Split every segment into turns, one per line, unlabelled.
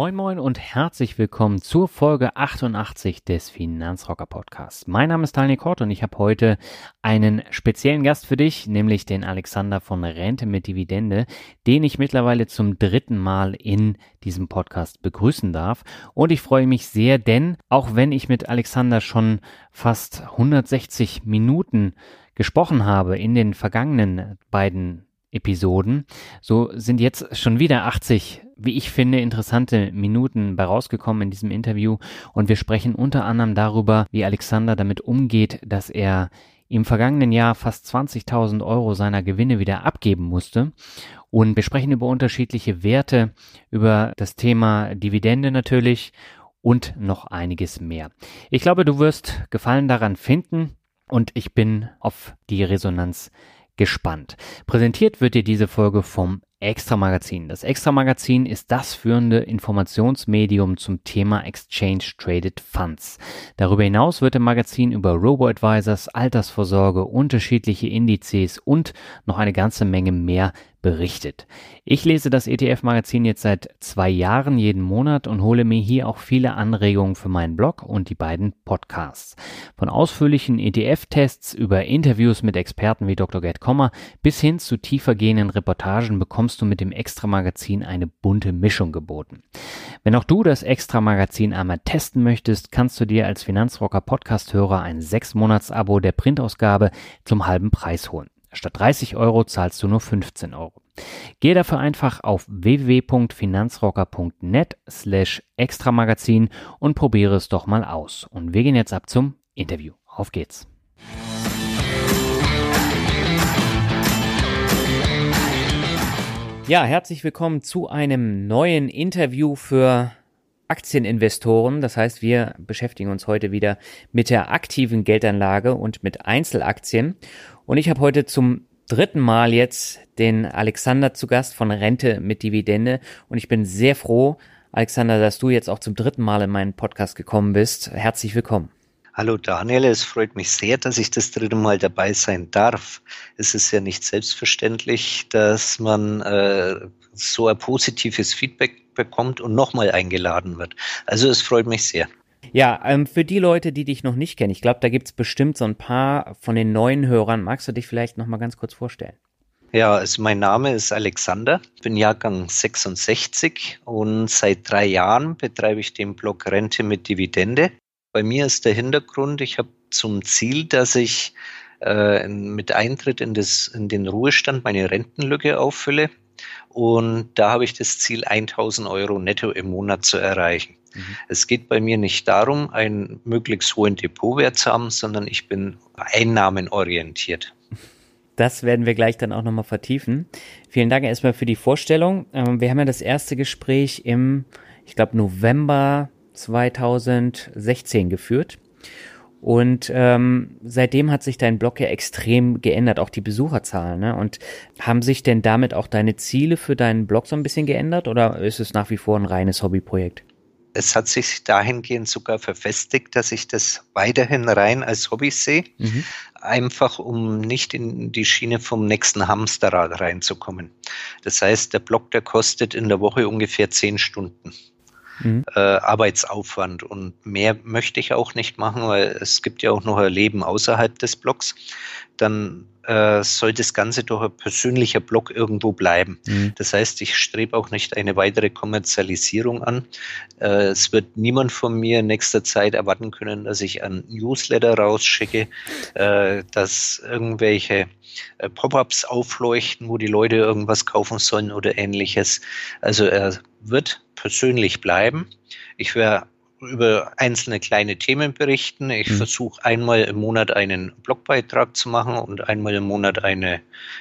Moin Moin und herzlich willkommen zur Folge 88 des Finanzrocker Podcasts. Mein Name ist Daniel Kort und ich habe heute einen speziellen Gast für dich, nämlich den Alexander von Rente mit Dividende, den ich mittlerweile zum dritten Mal in diesem Podcast begrüßen darf. Und ich freue mich sehr, denn auch wenn ich mit Alexander schon fast 160 Minuten gesprochen habe in den vergangenen beiden Episoden. So sind jetzt schon wieder 80, wie ich finde, interessante Minuten bei rausgekommen in diesem Interview und wir sprechen unter anderem darüber, wie Alexander damit umgeht, dass er im vergangenen Jahr fast 20.000 Euro seiner Gewinne wieder abgeben musste. Und wir sprechen über unterschiedliche Werte, über das Thema Dividende natürlich und noch einiges mehr. Ich glaube, du wirst Gefallen daran finden und ich bin auf die Resonanz gespannt. Präsentiert wird dir diese Folge vom Extra Magazin. Das Extra Magazin ist das führende Informationsmedium zum Thema Exchange Traded Funds. Darüber hinaus wird im Magazin über Robo-Advisors, Altersvorsorge, unterschiedliche Indizes und noch eine ganze Menge mehr berichtet. Ich lese das ETF-Magazin jetzt seit zwei Jahren jeden Monat und hole mir hier auch viele Anregungen für meinen Blog und die beiden Podcasts. Von ausführlichen ETF-Tests über Interviews mit Experten wie Dr. Gerd Kommer bis hin zu tiefergehenden Reportagen bekommst du mit dem Extra-Magazin eine bunte Mischung geboten. Wenn auch du das Extra-Magazin einmal testen möchtest, kannst du dir als Finanzrocker Podcast-Hörer ein 6-Monats-Abo der Printausgabe zum halben Preis holen. Statt 30 Euro zahlst du nur 15 Euro. Gehe dafür einfach auf www.finanzrocker.net slash extramagazin und probiere es doch mal aus. Und wir gehen jetzt ab zum Interview. Auf geht's. Ja, herzlich willkommen zu einem neuen Interview für Aktieninvestoren. Das heißt, wir beschäftigen uns heute wieder mit der aktiven Geldanlage und mit Einzelaktien. Und ich habe heute zum dritten Mal jetzt den Alexander zu Gast von Rente mit Dividende. Und ich bin sehr froh, Alexander, dass du jetzt auch zum dritten Mal in meinen Podcast gekommen bist. Herzlich willkommen.
Hallo Daniel, es freut mich sehr, dass ich das dritte Mal dabei sein darf. Es ist ja nicht selbstverständlich, dass man äh, so ein positives Feedback bekommt und nochmal eingeladen wird. Also es freut mich sehr.
Ja, ähm, für die Leute, die dich noch nicht kennen, ich glaube, da gibt's bestimmt so ein paar von den neuen Hörern. Magst du dich vielleicht noch mal ganz kurz vorstellen?
Ja, also mein Name ist Alexander, ich bin Jahrgang 66 und seit drei Jahren betreibe ich den Blog Rente mit Dividende. Bei mir ist der Hintergrund, ich habe zum Ziel, dass ich äh, mit Eintritt in, das, in den Ruhestand meine Rentenlücke auffülle. Und da habe ich das Ziel, 1000 Euro netto im Monat zu erreichen. Mhm. Es geht bei mir nicht darum, einen möglichst hohen Depotwert zu haben, sondern ich bin einnahmenorientiert.
Das werden wir gleich dann auch nochmal vertiefen. Vielen Dank erstmal für die Vorstellung. Ähm, wir haben ja das erste Gespräch im, ich glaube, November 2016 geführt. Und ähm, seitdem hat sich dein Blog ja extrem geändert, auch die Besucherzahlen. Ne? Und haben sich denn damit auch deine Ziele für deinen Blog so ein bisschen geändert oder ist es nach wie vor ein reines Hobbyprojekt?
es hat sich dahingehend sogar verfestigt, dass ich das weiterhin rein als Hobby sehe, mhm. einfach um nicht in die Schiene vom nächsten Hamsterrad reinzukommen. Das heißt, der Blog, der kostet in der Woche ungefähr zehn Stunden. Mhm. Äh, Arbeitsaufwand und mehr möchte ich auch nicht machen, weil es gibt ja auch noch ein Leben außerhalb des Blogs. Dann äh, soll das Ganze doch ein persönlicher Blog irgendwo bleiben. Mhm. Das heißt, ich strebe auch nicht eine weitere Kommerzialisierung an. Äh, es wird niemand von mir in nächster Zeit erwarten können, dass ich ein Newsletter rausschicke, äh, dass irgendwelche äh, Pop-ups aufleuchten, wo die Leute irgendwas kaufen sollen oder ähnliches. Also er wird persönlich bleiben. Ich werde über einzelne kleine Themen berichten. Ich mhm. versuche einmal im Monat einen Blogbeitrag zu machen und einmal im Monat eine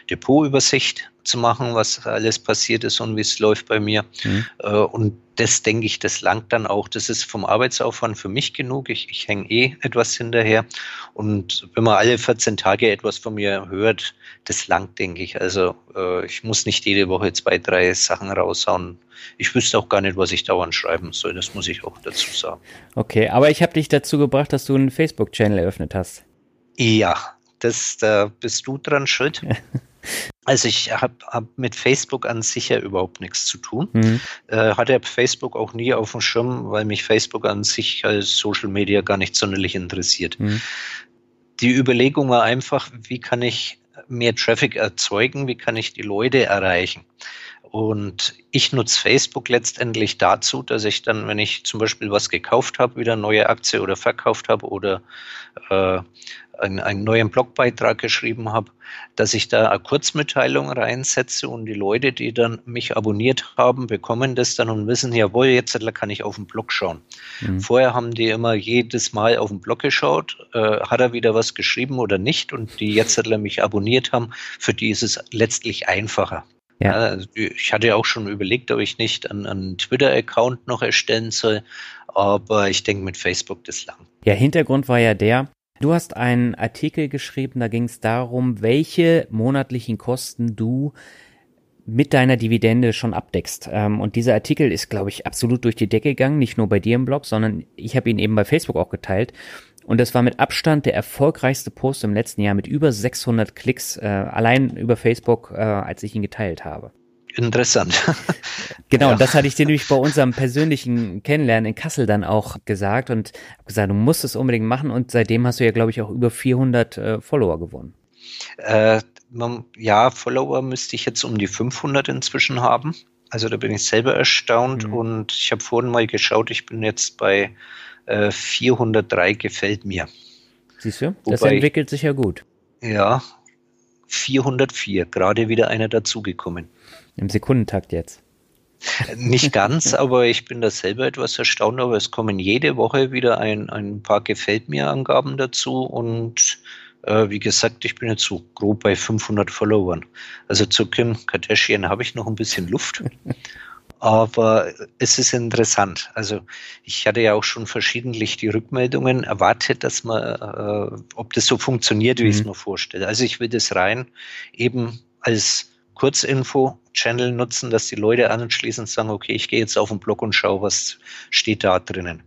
Depotübersicht zu machen, was alles passiert ist und wie es läuft bei mir. Mhm. Äh, und das denke ich, das langt dann auch. Das ist vom Arbeitsaufwand für mich genug. Ich, ich hänge eh etwas hinterher. Und wenn man alle 14 Tage etwas von mir hört, das langt, denke ich. Also äh, ich muss nicht jede Woche zwei, drei Sachen raushauen. Ich wüsste auch gar nicht, was ich dauernd schreiben soll. Das muss ich auch dazu sagen.
Okay, aber ich habe dich dazu gebracht, dass du einen Facebook-Channel eröffnet hast.
Ja, das, da bist du dran schuld. Also ich habe hab mit Facebook an sich ja überhaupt nichts zu tun. Mhm. Äh, hatte Facebook auch nie auf dem Schirm, weil mich Facebook an sich als Social Media gar nicht sonderlich interessiert. Mhm. Die Überlegung war einfach, wie kann ich mehr Traffic erzeugen, wie kann ich die Leute erreichen. Und ich nutze Facebook letztendlich dazu, dass ich dann, wenn ich zum Beispiel was gekauft habe, wieder neue Aktie oder verkauft habe oder äh, einen, einen neuen Blogbeitrag geschrieben habe, dass ich da eine Kurzmitteilung reinsetze und die Leute, die dann mich abonniert haben, bekommen das dann und wissen, jawohl, jetzt kann ich auf den Blog schauen. Mhm. Vorher haben die immer jedes Mal auf den Blog geschaut, äh, hat er wieder was geschrieben oder nicht und die jetzt mich abonniert haben, für die ist es letztlich einfacher. Ja. Also ich hatte auch schon überlegt, ob ich nicht einen, einen Twitter-Account noch erstellen soll, aber ich denke mit Facebook das lang.
Ja, Hintergrund war ja der, Du hast einen Artikel geschrieben, da ging es darum, welche monatlichen Kosten du mit deiner Dividende schon abdeckst. Ähm, und dieser Artikel ist, glaube ich, absolut durch die Decke gegangen, nicht nur bei dir im Blog, sondern ich habe ihn eben bei Facebook auch geteilt. Und das war mit Abstand der erfolgreichste Post im letzten Jahr mit über 600 Klicks, äh, allein über Facebook, äh, als ich ihn geteilt habe.
Interessant.
genau, ja. das hatte ich dir nämlich bei unserem persönlichen Kennenlernen in Kassel dann auch gesagt und habe gesagt, du musst es unbedingt machen und seitdem hast du ja, glaube ich, auch über 400 äh, Follower gewonnen.
Äh, ja, Follower müsste ich jetzt um die 500 inzwischen haben. Also da bin ich selber erstaunt mhm. und ich habe vorhin mal geschaut, ich bin jetzt bei äh, 403 gefällt mir.
Siehst du, das Wobei entwickelt sich ja gut.
Ja, 404, gerade wieder einer dazugekommen.
Im Sekundentakt jetzt.
Nicht ganz, aber ich bin da selber etwas erstaunt, aber es kommen jede Woche wieder ein, ein paar Gefällt mir Angaben dazu und äh, wie gesagt, ich bin jetzt so grob bei 500 Followern. Also zu Kim Kardashian habe ich noch ein bisschen Luft, aber es ist interessant. Also ich hatte ja auch schon verschiedentlich die Rückmeldungen erwartet, dass man, äh, ob das so funktioniert, wie mhm. ich es mir vorstelle. Also ich will das rein eben als Kurzinfo-Channel nutzen, dass die Leute anschließend sagen, okay, ich gehe jetzt auf den Blog und schaue, was steht da drinnen.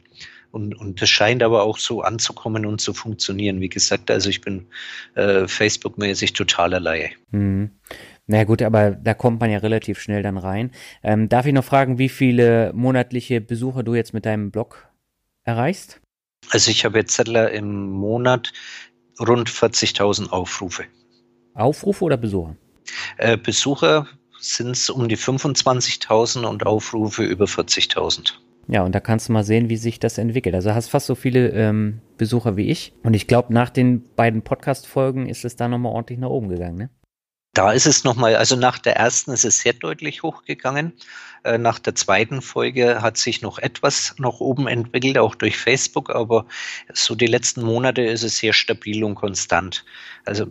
Und, und das scheint aber auch so anzukommen und zu funktionieren. Wie gesagt, also ich bin äh, Facebook-mäßig totaler Laie.
Mhm. Na gut, aber da kommt man ja relativ schnell dann rein. Ähm, darf ich noch fragen, wie viele monatliche Besucher du jetzt mit deinem Blog erreichst?
Also ich habe jetzt im Monat rund 40.000 Aufrufe.
Aufrufe oder Besucher?
Äh, Besucher sind es um die 25.000 und Aufrufe über 40.000.
Ja, und da kannst du mal sehen, wie sich das entwickelt. Also hast fast so viele ähm, Besucher wie ich. Und ich glaube, nach den beiden Podcast-Folgen ist es da nochmal ordentlich nach oben gegangen, ne?
Da ist es nochmal, also nach der ersten ist es sehr deutlich hochgegangen. Äh, nach der zweiten Folge hat sich noch etwas nach oben entwickelt, auch durch Facebook, aber so die letzten Monate ist es sehr stabil und konstant. Also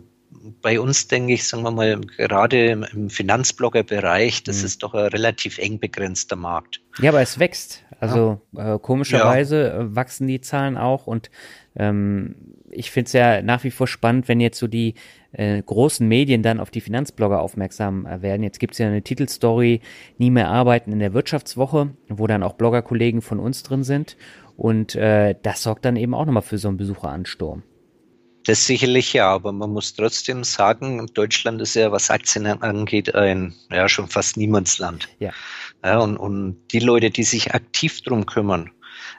bei uns, denke ich, sagen wir mal, gerade im Finanzblogger-Bereich, das mhm. ist doch ein relativ eng begrenzter Markt.
Ja, aber es wächst. Also ja. äh, komischerweise ja. Äh, wachsen die Zahlen auch und ähm, ich finde es ja nach wie vor spannend, wenn jetzt so die äh, großen Medien dann auf die Finanzblogger aufmerksam äh, werden. Jetzt gibt es ja eine Titelstory, nie mehr arbeiten in der Wirtschaftswoche, wo dann auch Bloggerkollegen von uns drin sind. Und äh, das sorgt dann eben auch nochmal für so einen Besucheransturm.
Das sicherlich ja, aber man muss trotzdem sagen, Deutschland ist ja, was Aktien angeht, ein ja schon fast Niemandsland. Ja. ja und, und die Leute, die sich aktiv drum kümmern,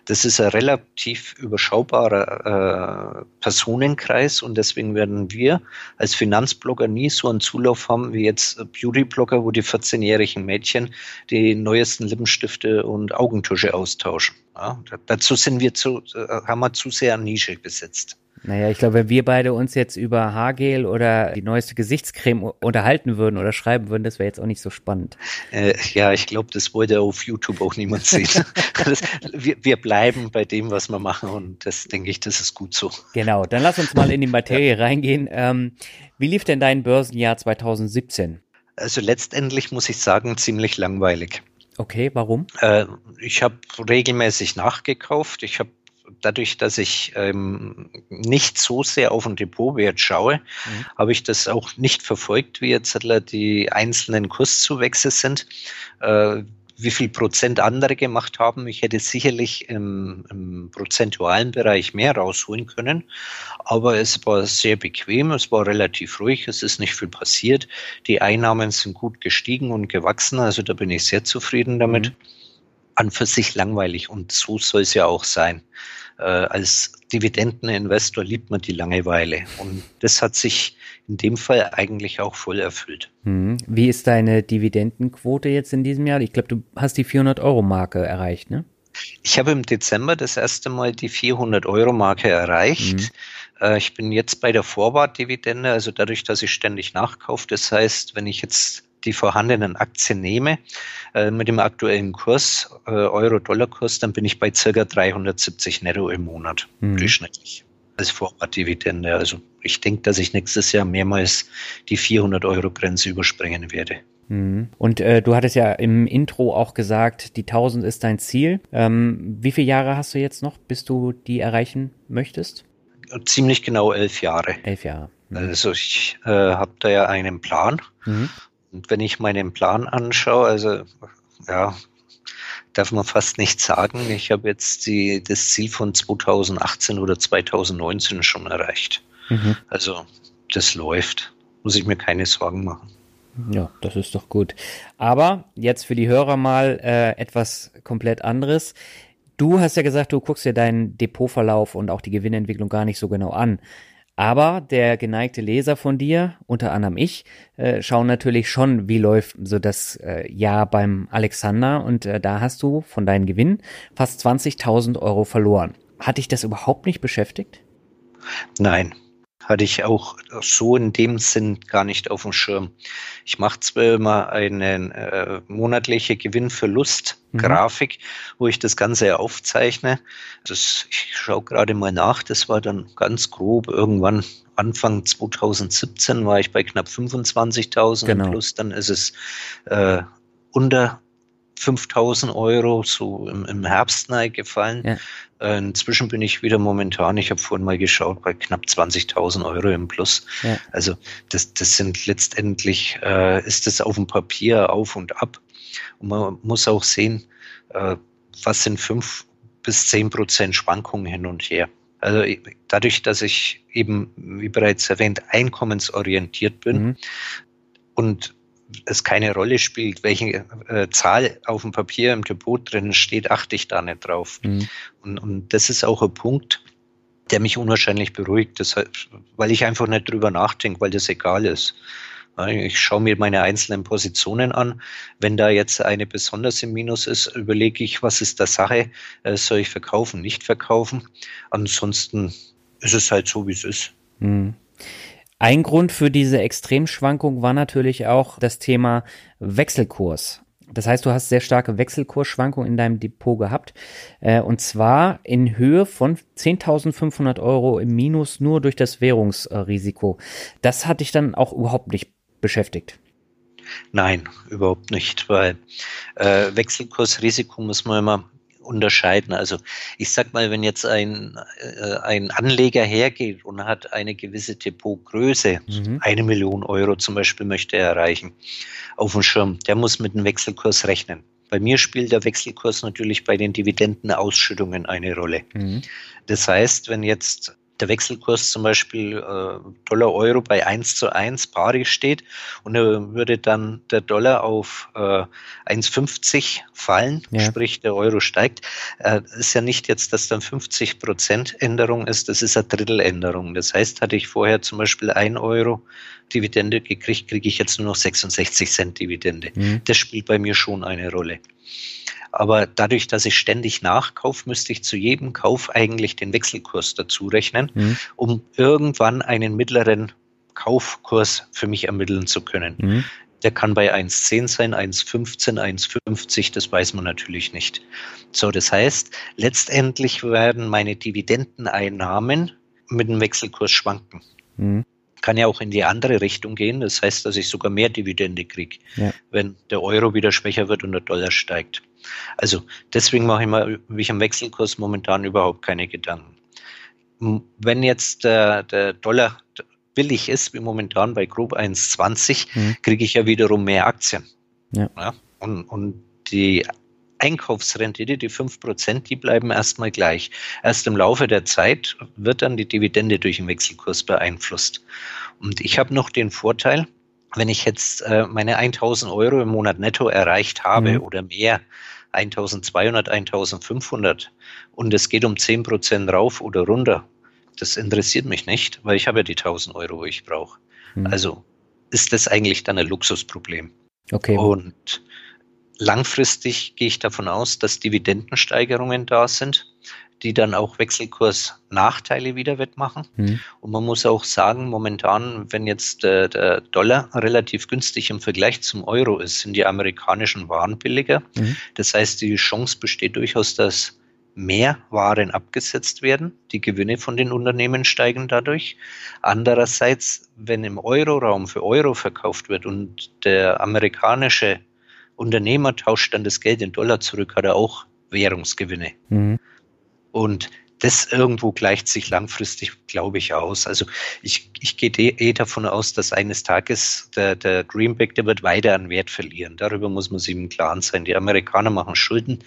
Das ist ein relativ überschaubarer äh, Personenkreis und deswegen werden wir als Finanzblogger nie so einen Zulauf haben wie jetzt Beautyblogger, wo die 14-jährigen Mädchen die neuesten Lippenstifte und Augentusche austauschen. Ja, dazu sind wir zu, äh, haben wir zu sehr Nische besetzt.
Naja, ich glaube, wenn wir beide uns jetzt über Haargel oder die neueste Gesichtscreme unterhalten würden oder schreiben würden, das wäre jetzt auch nicht so spannend.
Äh, ja, ich glaube, das wollte auf YouTube auch niemand sehen. das, wir, wir, bleiben bei dem, was wir machen und das denke ich, das ist gut so.
Genau, dann lass uns mal in die Materie reingehen. Ähm, wie lief denn dein Börsenjahr 2017?
Also letztendlich muss ich sagen, ziemlich langweilig.
Okay, warum?
Äh, ich habe regelmäßig nachgekauft. Ich habe dadurch, dass ich ähm, nicht so sehr auf den Depotwert schaue, mhm. habe ich das auch nicht verfolgt, wie jetzt die einzelnen Kurszuwächse sind. Äh, wie viel Prozent andere gemacht haben. Ich hätte sicherlich im, im, prozentualen Bereich mehr rausholen können, aber es war sehr bequem, es war relativ ruhig, es ist nicht viel passiert. Die Einnahmen sind gut gestiegen und gewachsen, also da bin ich sehr zufrieden damit. Mhm. An für sich langweilig und so soll es ja auch sein äh, als Dividendeninvestor liebt man die Langeweile. Und das hat sich in dem Fall eigentlich auch voll erfüllt.
Hm. Wie ist deine Dividendenquote jetzt in diesem Jahr? Ich glaube, du hast die 400-Euro-Marke erreicht, ne?
Ich habe im Dezember das erste Mal die 400-Euro-Marke erreicht. Mhm. Ich bin jetzt bei der Vorwartdividende, also dadurch, dass ich ständig nachkaufe. Das heißt, wenn ich jetzt die vorhandenen Aktien nehme, äh, mit dem aktuellen Kurs, äh, Euro-Dollar-Kurs, dann bin ich bei circa 370 netto im Monat mhm. durchschnittlich als Vorratdividende. Also ich denke, dass ich nächstes Jahr mehrmals die 400 Euro Grenze überspringen werde.
Mhm. Und äh, du hattest ja im Intro auch gesagt, die 1000 ist dein Ziel. Ähm, wie viele Jahre hast du jetzt noch, bis du die erreichen möchtest?
Ziemlich genau elf Jahre.
Elf Jahre.
Mhm. Also ich äh, habe da ja einen Plan mhm. Und wenn ich meinen Plan anschaue, also ja, darf man fast nicht sagen. Ich habe jetzt die, das Ziel von 2018 oder 2019 schon erreicht. Mhm. Also das läuft. Muss ich mir keine Sorgen machen.
Ja, das ist doch gut. Aber jetzt für die Hörer mal äh, etwas komplett anderes. Du hast ja gesagt, du guckst dir deinen Depotverlauf und auch die Gewinnentwicklung gar nicht so genau an. Aber der geneigte Leser von dir, unter anderem ich, äh, schauen natürlich schon, wie läuft so das äh, Jahr beim Alexander und äh, da hast du von deinen Gewinnen fast 20.000 Euro verloren. Hat dich das überhaupt nicht beschäftigt?
Nein, hatte ich auch so in dem Sinn gar nicht auf dem Schirm. Ich mache zwar immer eine äh, monatliche Gewinn-Verlust-Grafik, mhm. wo ich das Ganze aufzeichne. Das, ich schaue gerade mal nach, das war dann ganz grob irgendwann Anfang 2017 war ich bei knapp 25.000 genau. plus, dann ist es äh, unter 5000 Euro so im, im Herbst gefallen. Ja. Äh, inzwischen bin ich wieder momentan, ich habe vorhin mal geschaut, bei knapp 20.000 Euro im Plus. Ja. Also das, das sind letztendlich, äh, ist das auf dem Papier auf und ab. Und man muss auch sehen, äh, was sind fünf bis zehn Prozent Schwankungen hin und her. Also dadurch, dass ich eben, wie bereits erwähnt, einkommensorientiert bin mhm. und es keine Rolle spielt, welche äh, Zahl auf dem Papier im Depot drin steht, achte ich da nicht drauf. Mhm. Und, und das ist auch ein Punkt, der mich unwahrscheinlich beruhigt, deshalb, weil ich einfach nicht drüber nachdenke, weil das egal ist. Ich schaue mir meine einzelnen Positionen an. Wenn da jetzt eine besonders im Minus ist, überlege ich, was ist der Sache? Äh, soll ich verkaufen, nicht verkaufen? Ansonsten ist es halt so, wie es ist. Mhm.
Ein Grund für diese Extremschwankung war natürlich auch das Thema Wechselkurs. Das heißt, du hast sehr starke Wechselkursschwankungen in deinem Depot gehabt. Äh, und zwar in Höhe von 10.500 Euro im Minus nur durch das Währungsrisiko. Das hat dich dann auch überhaupt nicht beschäftigt.
Nein, überhaupt nicht, weil äh, Wechselkursrisiko muss man immer unterscheiden. Also ich sag mal, wenn jetzt ein, äh, ein Anleger hergeht und hat eine gewisse Depotgröße, mhm. eine Million Euro zum Beispiel möchte er erreichen, auf dem Schirm, der muss mit dem Wechselkurs rechnen. Bei mir spielt der Wechselkurs natürlich bei den Dividendenausschüttungen eine Rolle. Mhm. Das heißt, wenn jetzt der Wechselkurs zum Beispiel äh, Dollar-Euro bei 1 zu 1 pari steht und er würde dann der Dollar auf äh, 1,50 fallen, ja. sprich der Euro steigt, äh, ist ja nicht jetzt, dass dann 50 Prozent Änderung ist, das ist eine Dritteländerung. Das heißt, hatte ich vorher zum Beispiel 1 Euro Dividende gekriegt, kriege ich jetzt nur noch 66 Cent Dividende. Mhm. Das spielt bei mir schon eine Rolle. Aber dadurch, dass ich ständig nachkaufe, müsste ich zu jedem Kauf eigentlich den Wechselkurs dazu rechnen, mhm. um irgendwann einen mittleren Kaufkurs für mich ermitteln zu können. Mhm. Der kann bei 1,10 sein, 1,15, 1,50, das weiß man natürlich nicht. So, das heißt, letztendlich werden meine Dividendeneinnahmen mit dem Wechselkurs schwanken. Mhm kann ja auch in die andere Richtung gehen. Das heißt, dass ich sogar mehr Dividende kriege, ja. wenn der Euro wieder schwächer wird und der Dollar steigt. Also deswegen mache ich mir wie am Wechselkurs momentan überhaupt keine Gedanken. Wenn jetzt der, der Dollar billig ist, wie momentan bei grob 1,20, mhm. kriege ich ja wiederum mehr Aktien. Ja. ja. Und, und die Einkaufsrendite, die 5%, die bleiben erstmal gleich. Erst im Laufe der Zeit wird dann die Dividende durch den Wechselkurs beeinflusst. Und ich habe noch den Vorteil, wenn ich jetzt äh, meine 1000 Euro im Monat netto erreicht habe mhm. oder mehr, 1200, 1500 und es geht um 10% rauf oder runter, das interessiert mich nicht, weil ich habe ja die 1000 Euro, wo ich brauche. Mhm. Also ist das eigentlich dann ein Luxusproblem.
Okay.
Und Langfristig gehe ich davon aus, dass Dividendensteigerungen da sind, die dann auch Wechselkursnachteile wieder wettmachen. Mhm. Und man muss auch sagen, momentan, wenn jetzt der, der, Dollar relativ günstig im Vergleich zum Euro ist, sind die amerikanischen Waren billiger. Mhm. Das heißt, die Chance besteht durchaus, dass mehr Waren abgesetzt werden. Die Gewinne von den Unternehmen steigen dadurch. Andererseits, wenn im Euroraum für Euro verkauft wird und der amerikanische Unternehmer tauscht dann das Geld in Dollar zurück, hat er auch Währungsgewinne. Mhm. Und das irgendwo gleicht sich langfristig, glaube ich, aus. Also ich, ich gehe eh davon aus, dass eines Tages der, der Greenback, der wird weiter an Wert verlieren. Darüber muss man sich im Klaren sein. Die Amerikaner machen Schulden.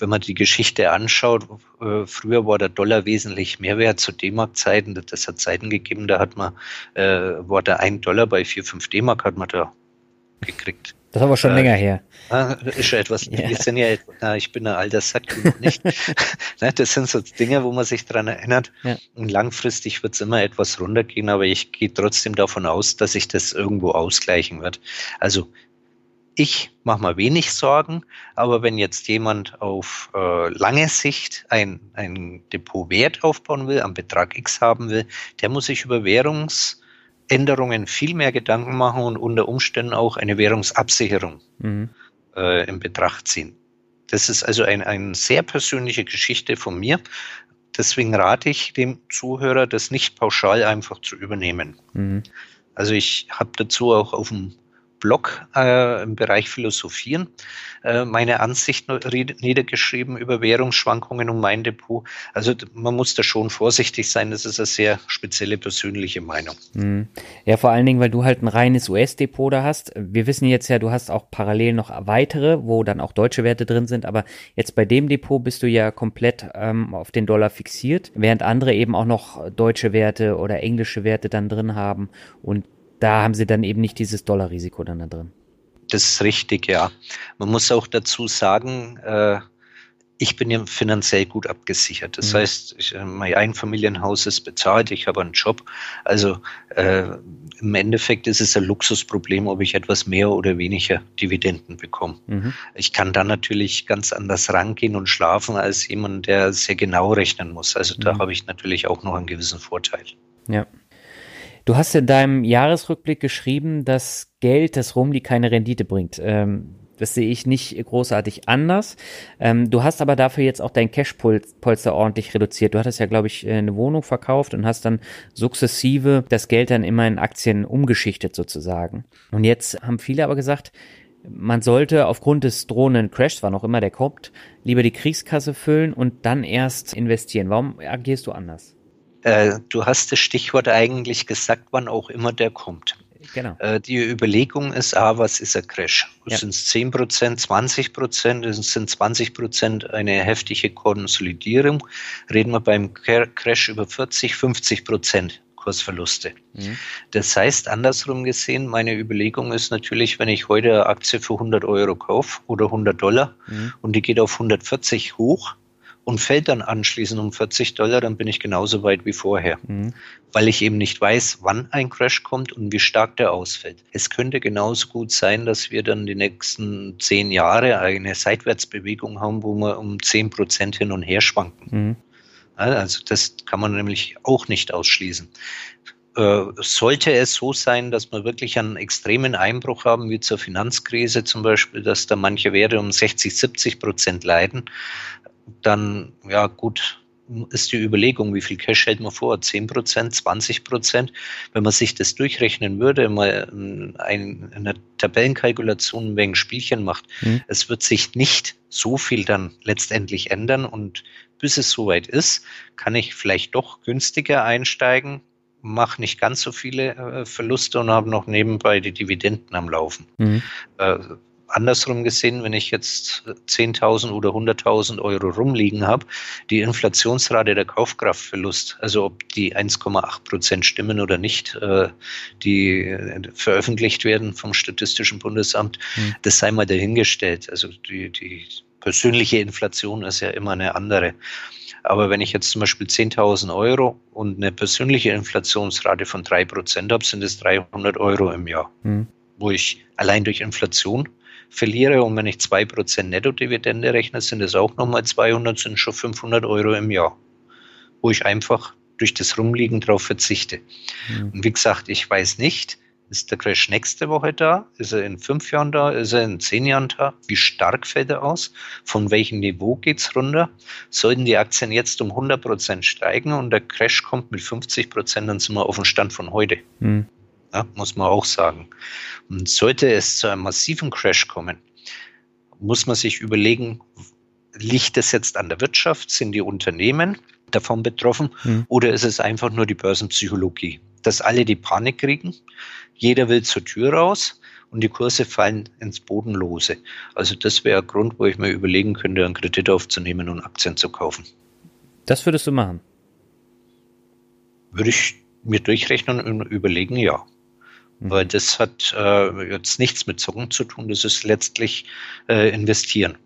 Wenn man die Geschichte anschaut, äh, früher war der Dollar wesentlich mehr wert zu D-Mark-Zeiten. Das hat Zeiten gegeben, da hat man, äh, war der ein Dollar bei 4, 5 D-Mark hat man da gekriegt.
Das ist aber schon äh, länger her.
Ah, ist schon etwas. Ja. Wir sind ja, na, ich bin ein alter Sack, nicht. Ne, das sind so Dinge, wo man sich dran erinnert. Ja. Und langfristig wird es immer etwas runtergehen, aber ich gehe trotzdem davon aus, dass sich das irgendwo ausgleichen wird. Also ich mache mal wenig Sorgen, aber wenn jetzt jemand auf äh, lange Sicht ein, ein Depot Wert aufbauen will, am Betrag X haben will, der muss sich über Währungs Änderungen viel mehr Gedanken machen und unter Umständen auch eine Währungsabsicherung mhm. äh, in Betracht ziehen. Das ist also eine ein sehr persönliche Geschichte von mir. Deswegen rate ich dem Zuhörer, das nicht pauschal einfach zu übernehmen. Mhm. Also ich habe dazu auch auf dem Blog äh, im Bereich Philosophieren äh, meine Ansicht niedergeschrieben über Währungsschwankungen und mein Depot. Also man muss da schon vorsichtig sein. Das ist eine sehr spezielle persönliche Meinung.
Mhm. Ja, vor allen Dingen, weil du halt ein reines US-Depot da hast. Wir wissen jetzt ja, du hast auch parallel noch weitere, wo dann auch deutsche Werte drin sind. Aber jetzt bei dem Depot bist du ja komplett ähm, auf den Dollar fixiert, während andere eben auch noch deutsche Werte oder englische Werte dann drin haben. Und da haben sie dann eben nicht dieses Dollarrisiko dann da drin.
Das ist richtig, ja. Man muss auch dazu sagen, äh, ich bin ja finanziell gut abgesichert. Das mhm. heißt, ich, äh, mein Einfamilienhaus ist bezahlt, ich habe einen Job. Also äh, im Endeffekt ist es ein Luxusproblem, ob ich etwas mehr oder weniger Dividenden bekomme. Mhm. Ich kann dann natürlich ganz anders rangehen und schlafen als jemand, der sehr genau rechnen muss. Also da mhm. habe ich natürlich auch noch einen gewissen Vorteil.
Ja. Du hast in deinem Jahresrückblick geschrieben, dass Geld, das Rumli keine Rendite bringt. Ähm, das sehe ich nicht großartig anders. Ähm, du hast aber dafür jetzt auch dein Cashpolster ordentlich reduziert. Du hattest ja, glaube ich, eine Wohnung verkauft und hast dann sukzessive das Geld dann immer in Aktien umgeschichtet sozusagen. Und jetzt haben viele aber gesagt, man sollte aufgrund des drohenden Crashs, wann auch immer der kommt, lieber die Kriegskasse füllen und dann erst investieren. Warum agierst du anders?
Äh, du hast das Stichwort eigentlich gesagt, wann auch immer der kommt. Genau. Äh, die Überlegung ist, ah, was ist ein Crash? Ja. Sind es 10 Prozent, 20 Prozent? Sind 20 Prozent eine heftige Konsolidierung? Reden wir beim Crash über 40, 50 Prozent Kursverluste. Mhm. Das heißt, andersrum gesehen, meine Überlegung ist natürlich, wenn ich heute eine Aktie für 100 Euro kaufe oder 100 Dollar mhm. und die geht auf 140 hoch, und fällt dann anschließend um 40 Dollar, dann bin ich genauso weit wie vorher, mhm. weil ich eben nicht weiß, wann ein Crash kommt und wie stark der ausfällt. Es könnte genauso gut sein, dass wir dann die nächsten zehn Jahre eine Seitwärtsbewegung haben, wo wir um 10 Prozent hin und her schwanken. Mhm. Also das kann man nämlich auch nicht ausschließen. Äh, sollte es so sein, dass wir wirklich einen extremen Einbruch haben, wie zur Finanzkrise zum Beispiel, dass da manche Werte um 60, 70 Prozent leiden, dann, ja gut, ist die Überlegung, wie viel Cash hält man vor? 10 Prozent, 20 Prozent? Wenn man sich das durchrechnen würde, mal ein, eine Tabellenkalkulation wegen Spielchen macht, mhm. es wird sich nicht so viel dann letztendlich ändern und bis es soweit ist, kann ich vielleicht doch günstiger einsteigen, mache nicht ganz so viele äh, Verluste und habe noch nebenbei die Dividenden am Laufen. Mhm. Äh, andersrum gesehen, wenn ich jetzt 10.000 oder 100.000 Euro rumliegen habe, die Inflationsrate der Kaufkraftverlust, also ob die 1,8 Prozent stimmen oder nicht, äh, die veröffentlicht werden vom Statistischen Bundesamt, hm. das sei mal dahingestellt. Also die, die persönliche Inflation ist ja immer eine andere. Aber wenn ich jetzt zum Beispiel 10.000 Euro und eine persönliche Inflationsrate von 3 Prozent habe, sind es 300 Euro im Jahr, hm. wo ich allein durch Inflation verliere. Und wenn ich 2% Nettodividende rechne, sind es auch nochmal 200, sind schon 500 Euro im Jahr, wo ich einfach durch das Rumliegen darauf verzichte. Mhm. Und wie gesagt, ich weiß nicht, ist der Crash nächste Woche da? Ist er in fünf Jahren da? Ist er in zehn Jahren da? Wie stark fällt er aus? Von welchem Niveau geht es runter? Sollten die Aktien jetzt um 100 Prozent steigen und der Crash kommt mit 50 Prozent, dann sind wir auf dem Stand von heute. Mhm ja, muss man auch sagen. Und sollte es zu einem massiven Crash kommen, muss man sich überlegen, liegt es jetzt an der Wirtschaft, sind die Unternehmen davon betroffen hm. oder ist es einfach nur die Börsenpsychologie, dass alle die Panik kriegen, jeder will zur Tür raus und die Kurse fallen ins Bodenlose. Also das wäre ein Grund, wo ich mir überlegen könnte, einen Kredit aufzunehmen und Aktien zu kaufen.
Das würdest du machen?
Würde ich mir durchrechnen und überlegen, ja. Mhm. Weil das hat äh, jetzt nichts mit Zocken zu tun, das ist letztlich äh, investieren.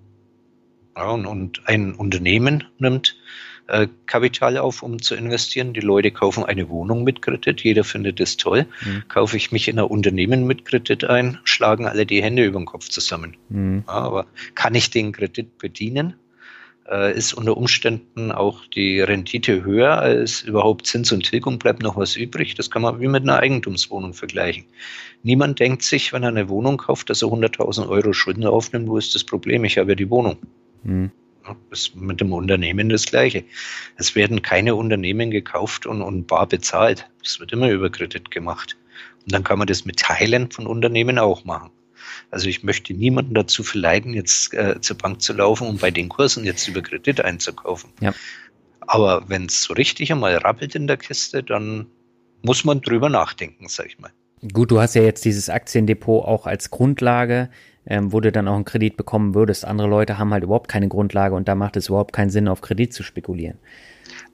Ja, und, und, ein Unternehmen nimmt äh, Kapital auf, um zu investieren. Die Leute kaufen eine Wohnung mit Kredit, jeder findet es toll. Mhm. Kaufe ich mich in ein Unternehmen mit Kredit ein, schlagen alle die Hände über den Kopf zusammen. Mhm. Ja, aber kann ich den Kredit bedienen? Äh, ist unter Umständen auch die Rendite höher als überhaupt Zins und Tilgung, bleibt noch was übrig. Das kann man wie mit einer Eigentumswohnung vergleichen. Niemand denkt sich, wenn er eine Wohnung kauft, dass er 100.000 Euro Schulden aufnimmt, wo ist das Problem? Ich habe ja die Wohnung. Mhm. Das ist mit dem Unternehmen das Gleiche. Es werden keine Unternehmen gekauft und, und bar bezahlt. Das wird immer über Kredit gemacht. Und dann kann man das mit Teilen von Unternehmen auch machen. Also ich möchte niemanden dazu verleiten, jetzt äh, zur Bank zu laufen und bei den Kursen jetzt über Kredit einzukaufen. Ja. Aber wenn es so richtig einmal rappelt in der Kiste, dann muss man drüber nachdenken, sag ich mal.
Gut, du hast ja jetzt dieses Aktiendepot auch als Grundlage, ähm, wo du dann auch einen Kredit bekommen würdest. Andere Leute haben halt überhaupt keine Grundlage und da macht es überhaupt keinen Sinn, auf Kredit zu spekulieren.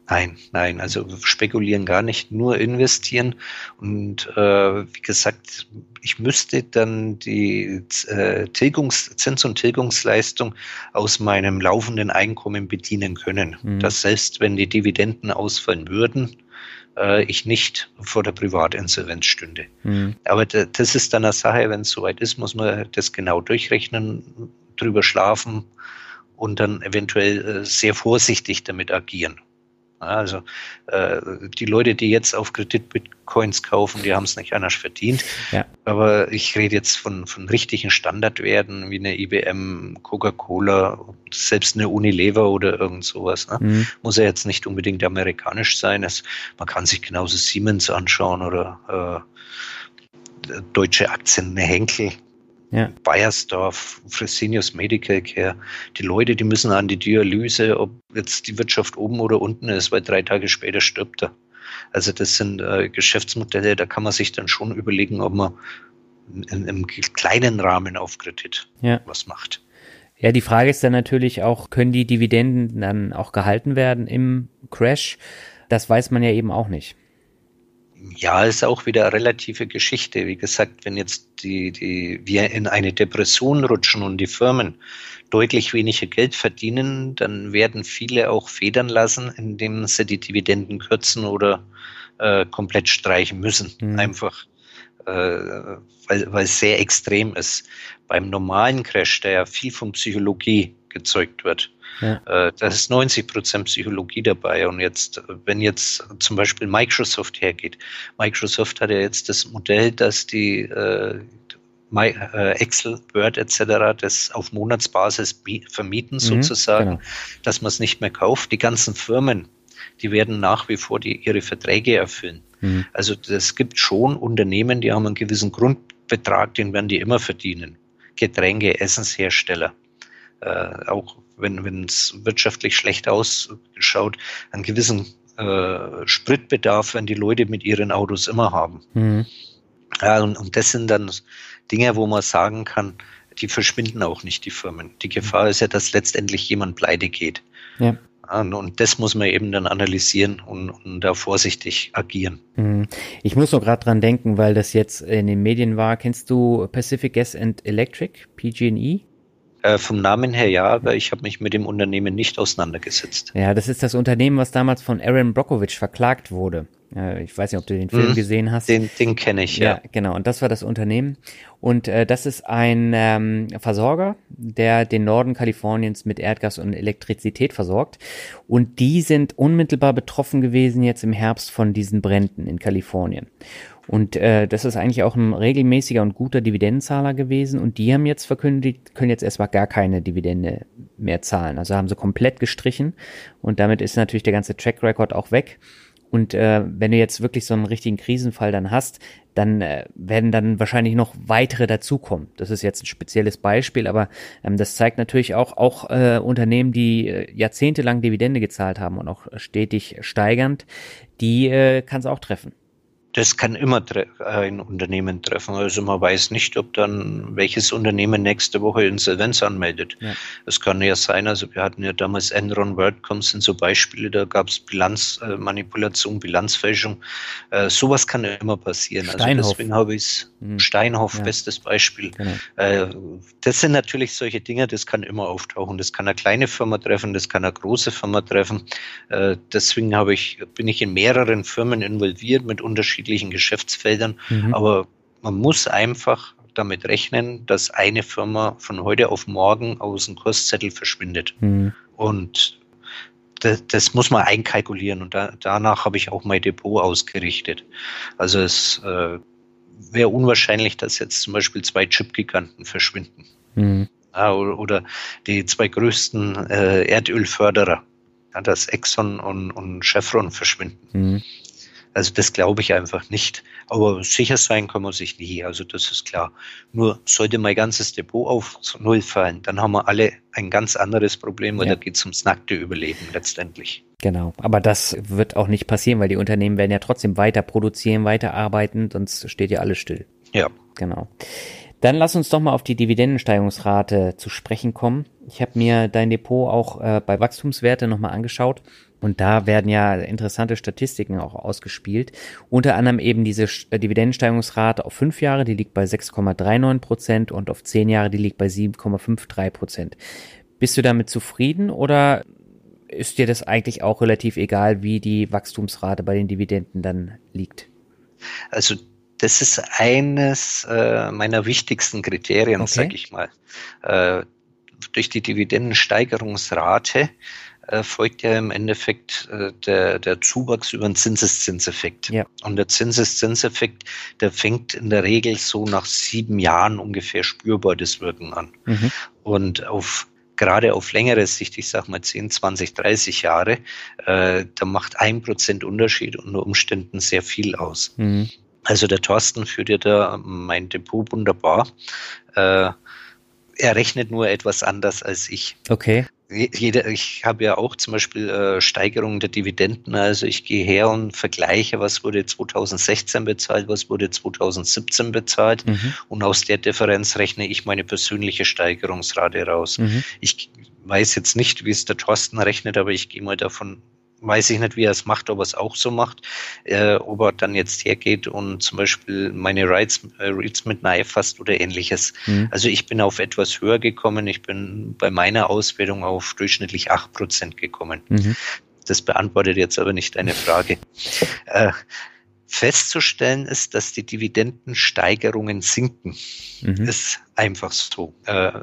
Nein, nein, also spekulieren gar nicht, nur investieren. Und äh, wie gesagt, ich müsste dann die äh, Tilgungs-, Zins- und Tilgungsleistung aus meinem laufenden Einkommen bedienen können. Mhm. Dass selbst wenn die Dividenden ausfallen würden, äh, ich nicht vor der Privatinsolvenz stünde. Mhm. Aber das ist dann eine Sache, wenn es soweit ist, muss man das genau durchrechnen, drüber schlafen und dann eventuell äh, sehr vorsichtig damit agieren. Also äh, die Leute, die jetzt auf Kredit Bitcoins kaufen, die haben es nicht anders verdient. Ja. Aber ich rede jetzt von, von richtigen Standardwerten wie eine IBM, Coca-Cola, selbst eine Unilever oder irgend sowas. Ne? Mhm. Muss ja jetzt nicht unbedingt amerikanisch sein. Es, man kann sich genauso Siemens anschauen oder äh, deutsche Aktien, eine Henkel ja. Bayersdorf, Fresenius Medical Care. Die Leute, die müssen an die Dialyse, ob jetzt die Wirtschaft oben oder unten ist, weil drei Tage später stirbt er. Also das sind äh, Geschäftsmodelle, da kann man sich dann schon überlegen, ob man in, im kleinen Rahmen auf Kredit ja. was macht.
Ja, die Frage ist dann natürlich auch, können die Dividenden dann auch gehalten werden im Crash? Das weiß man ja eben auch nicht.
Ja, ist auch wieder eine relative Geschichte. Wie gesagt, wenn jetzt die, die, wir in eine Depression rutschen und die Firmen deutlich weniger Geld verdienen, dann werden viele auch federn lassen, indem sie die Dividenden kürzen oder äh, komplett streichen müssen. Mhm. Einfach äh, weil, weil es sehr extrem ist. Beim normalen Crash, der ja viel von Psychologie gezeugt wird, ja. äh, da ist 90 Prozent Psychologie dabei. Und jetzt, wenn jetzt zum Beispiel Microsoft hergeht, Microsoft hat ja jetzt das Modell, dass die äh, äh Excel, Word etc. das auf Monatsbasis vermieten mhm, sozusagen, genau. dass man es nicht mehr kauft. Die ganzen Firmen, die werden nach wie vor die, ihre Verträge erfüllen. Mhm. Also es gibt schon Unternehmen, die haben einen gewissen Grundbetrag, den werden die immer verdienen. Getränke, Essenshersteller. Äh, auch wenn es wirtschaftlich schlecht ausschaut, einen gewissen äh, Spritbedarf werden die Leute mit ihren Autos immer haben. Mhm. Ja, und, und das sind dann Dinge, wo man sagen kann, die verschwinden auch nicht, die Firmen. Die Gefahr ist ja, dass letztendlich jemand pleite geht. Ja. Und das muss man eben dann analysieren und, und da vorsichtig agieren.
Mhm. Ich muss noch gerade dran denken, weil das jetzt in den Medien war. Kennst du Pacific Gas and Electric, PG&E?
Äh, vom Namen her ja, aber ich habe mich mit dem Unternehmen nicht auseinandergesetzt.
Ja, das ist das Unternehmen, was damals von Aaron Brockovich verklagt wurde. Äh, ich weiß nicht, ob du den Film mhm, gesehen hast.
Den, den kenne ich, ja. ja.
Genau, und das war das Unternehmen. Und äh, das ist ein ähm, Versorger, der den Norden Kaliforniens mit Erdgas und Elektrizität versorgt. Und die sind unmittelbar betroffen gewesen jetzt im Herbst von diesen Bränden in Kalifornien. Und äh, das ist eigentlich auch ein regelmäßiger und guter Dividendenzahler gewesen. Und die haben jetzt verkündet, die können jetzt erstmal gar keine Dividende mehr zahlen. Also haben sie komplett gestrichen. Und damit ist natürlich der ganze Track Record auch weg. Und äh, wenn du jetzt wirklich so einen richtigen Krisenfall dann hast, dann äh, werden dann wahrscheinlich noch weitere dazukommen. Das ist jetzt ein spezielles Beispiel, aber ähm, das zeigt natürlich auch, auch äh, Unternehmen, die äh, jahrzehntelang Dividende gezahlt haben und auch stetig steigernd, die äh, kann es auch treffen
das kann immer ein Unternehmen treffen. Also man weiß nicht, ob dann welches Unternehmen nächste Woche Insolvenz anmeldet. Es ja. kann ja sein, also wir hatten ja damals Enron, WorldCom sind so Beispiele, da gab es Bilanzmanipulation, Bilanzfälschung. Äh, sowas kann ja immer passieren.
Also Steinhoff.
Also deswegen habe ich es, mhm. Steinhoff, ja. bestes Beispiel. Genau. Äh, das sind natürlich solche Dinge, das kann immer auftauchen. Das kann eine kleine Firma treffen, das kann eine große Firma treffen. Äh, deswegen habe ich, bin ich in mehreren Firmen involviert mit unterschiedlichen unterschiedlichen Geschäftsfeldern. Mhm. Aber man muss einfach damit rechnen, dass eine Firma von heute auf morgen aus dem Kurszettel verschwindet. Mhm. Und das, das, muss man einkalkulieren und da, danach habe ich auch mein Depot ausgerichtet. Also es äh, wäre unwahrscheinlich, dass jetzt zum Beispiel zwei Chip-Giganten verschwinden. Mhm. Ja, oder, die zwei größten äh, Erdölförderer, ja, dass Exxon und, und Chevron verschwinden. Mhm. Also das glaube ich einfach nicht. Aber sicher sein kann man sich nie. Also das ist klar. Nur sollte mein ganzes Depot auf Null fallen, dann haben wir alle ein ganz anderes Problem, weil ja. da geht es ums nackte Überleben letztendlich.
Genau, aber das wird auch nicht passieren, weil die Unternehmen werden ja trotzdem weiter produzieren, weiter arbeiten, sonst steht ja alles still.
Ja.
Genau. Dann lass uns doch mal auf die Dividendensteigerungsrate zu sprechen kommen. Ich habe mir dein Depot auch äh, bei Wachstumswerte nochmal angeschaut und da werden ja interessante Statistiken auch ausgespielt. Unter anderem eben diese äh, Dividendensteigerungsrate auf fünf Jahre, die liegt bei 6,39 Prozent und auf zehn Jahre, die liegt bei 7,53 Prozent. Bist du damit zufrieden oder ist dir das eigentlich auch relativ egal, wie die Wachstumsrate bei den Dividenden dann liegt?
Also das ist eines äh, meiner wichtigsten Kriterien, okay. sag ich mal. Äh, durch die Dividendensteigerungsrate äh, folgt ja im Endeffekt äh, der, der Zuwachs über den Zinseszinseffekt. Ja. Und der Zinseszinseffekt, der fängt in der Regel so nach sieben Jahren ungefähr spürbar das Wirken an. Mhm. Und auf gerade auf längere Sicht, ich sage mal 10, 20, 30 Jahre, äh, da macht ein Prozent Unterschied unter Umständen sehr viel aus. Mhm. Also der Thorsten führt ja da mein Depot wunderbar. Äh, er rechnet nur etwas anders als ich.
Okay
jeder, ich habe ja auch zum Beispiel äh, Steigerungen der Dividenden. Also ich gehe her und vergleiche, was wurde 2016 bezahlt, was wurde 2017 bezahlt. Mhm. Und aus der Differenz rechne ich meine persönliche Steigerungsrate raus. Mhm. Ich weiß jetzt nicht, wie es der Thorsten rechnet, aber ich gehe mal davon weiß ich nicht, wie er es macht, ob er es auch so macht, äh, ob er dann jetzt hergeht und zum Beispiel meine Reads, äh, Reads mit Knife fasst oder ähnliches. Mhm. Also ich bin auf etwas höher gekommen. Ich bin bei meiner Auswertung auf durchschnittlich acht Prozent gekommen. Mhm. Das beantwortet jetzt aber nicht deine Frage. äh, festzustellen ist, dass die Dividendensteigerungen sinken. Mhm. Ist einfach so. Äh,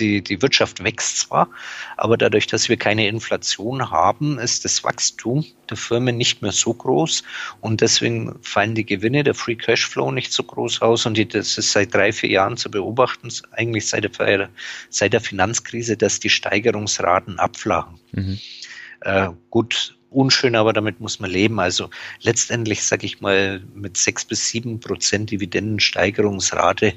die, die Wirtschaft wächst zwar, aber dadurch, dass wir keine Inflation haben, ist das Wachstum der Firmen nicht mehr so groß und deswegen fallen die Gewinne, der Free Cashflow nicht so groß aus und die, das ist seit drei, vier Jahren zu beobachten, eigentlich seit der, seit der Finanzkrise, dass die Steigerungsraten abflachen. Mhm. Äh, gut, unschön, aber damit muss man leben. Also letztendlich, sage ich mal, mit sechs bis sieben Prozent Dividendensteigerungsrate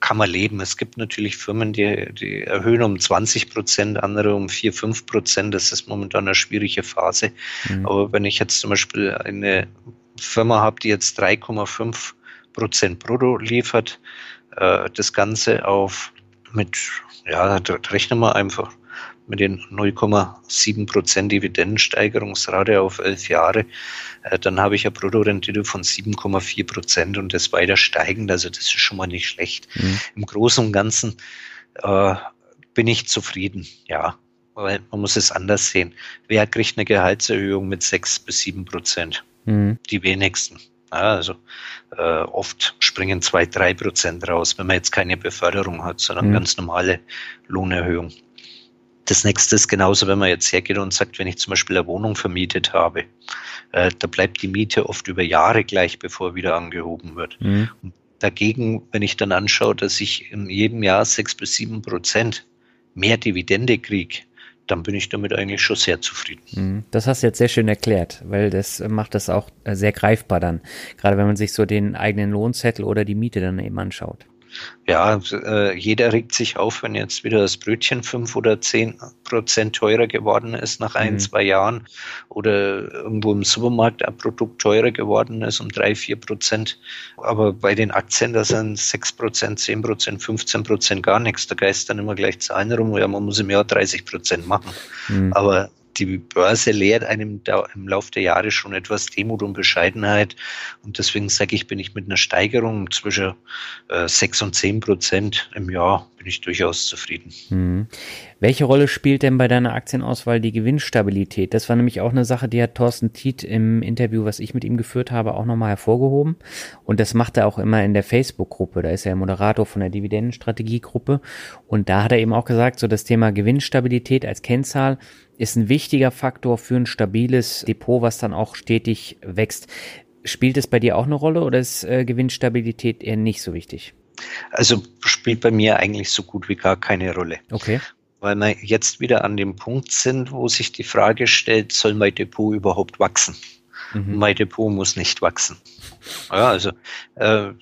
kann man leben. Es gibt natürlich Firmen, die, die erhöhen um 20 Prozent, andere um 4, 5 Prozent. Das ist momentan eine schwierige Phase. Mhm. Aber wenn ich jetzt zum Beispiel eine Firma habe, die jetzt 3,5 Prozent brutto liefert, äh, das Ganze auf mit, ja, da rechnen wir einfach mit den 0,7 Prozent Dividendensteigerungsrate auf elf Jahre, äh, dann habe ich eine Bruttorendite von 7,4 Prozent und das weiter steigend. Also das ist schon mal nicht schlecht. Mhm. Im Großen und Ganzen äh, bin ich zufrieden, ja. Weil man muss es anders sehen. Wer kriegt eine Gehaltserhöhung mit 6 bis 7 Prozent? Mhm. Die wenigsten. Ja, also äh, oft springen 2, 3 Prozent raus, wenn man jetzt keine Beförderung hat, sondern mhm. ganz normale Lohnerhöhung. Das nächste ist genauso, wenn man jetzt hergeht und sagt, wenn ich zum Beispiel eine Wohnung vermietet habe, äh, da bleibt die Miete oft über Jahre gleich, bevor wieder angehoben wird. Mhm. dagegen, wenn ich dann anschaue, dass ich in jedem Jahr sechs bis sieben Prozent mehr Dividende kriege, dann bin ich damit eigentlich schon sehr zufrieden.
Mhm. Das hast du jetzt sehr schön erklärt, weil das macht das auch äh, sehr greifbar dann. Gerade wenn man sich so den eigenen Lohnzettel oder die Miete dann eben anschaut.
Ja, äh, jeder regt sich auf, wenn jetzt wieder das Brötchen fünf oder zehn Prozent teurer geworden ist nach ein, mhm. zwei Jahren oder irgendwo im Supermarkt ein Produkt teurer geworden ist um drei, vier Prozent. Aber bei den Aktien, da sind sechs Prozent, zehn Prozent, 15 Prozent gar nichts. Da geistern immer gleich Zahlen rum. Ja, man muss im Jahr 30 Prozent machen. Mhm. Aber die Börse lehrt einem da im Laufe der Jahre schon etwas Demut und Bescheidenheit. Und deswegen sage ich, bin ich mit einer Steigerung zwischen äh, 6 und 10 Prozent im Jahr bin ich durchaus zufrieden.
Mhm. Welche Rolle spielt denn bei deiner Aktienauswahl die Gewinnstabilität? Das war nämlich auch eine Sache, die hat Thorsten Tiet im Interview, was ich mit ihm geführt habe, auch nochmal hervorgehoben. Und das macht er auch immer in der Facebook-Gruppe. Da ist er Moderator von der Dividendenstrategiegruppe. Und da hat er eben auch gesagt, so das Thema Gewinnstabilität als Kennzahl ist ein wichtiger Faktor für ein stabiles Depot, was dann auch stetig wächst. Spielt es bei dir auch eine Rolle oder ist äh, Gewinnstabilität eher nicht so wichtig?
Also spielt bei mir eigentlich so gut wie gar keine Rolle.
Okay.
Weil wir jetzt wieder an dem Punkt sind, wo sich die Frage stellt, soll mein Depot überhaupt wachsen? Mhm. Mein Depot muss nicht wachsen. Ja, also äh,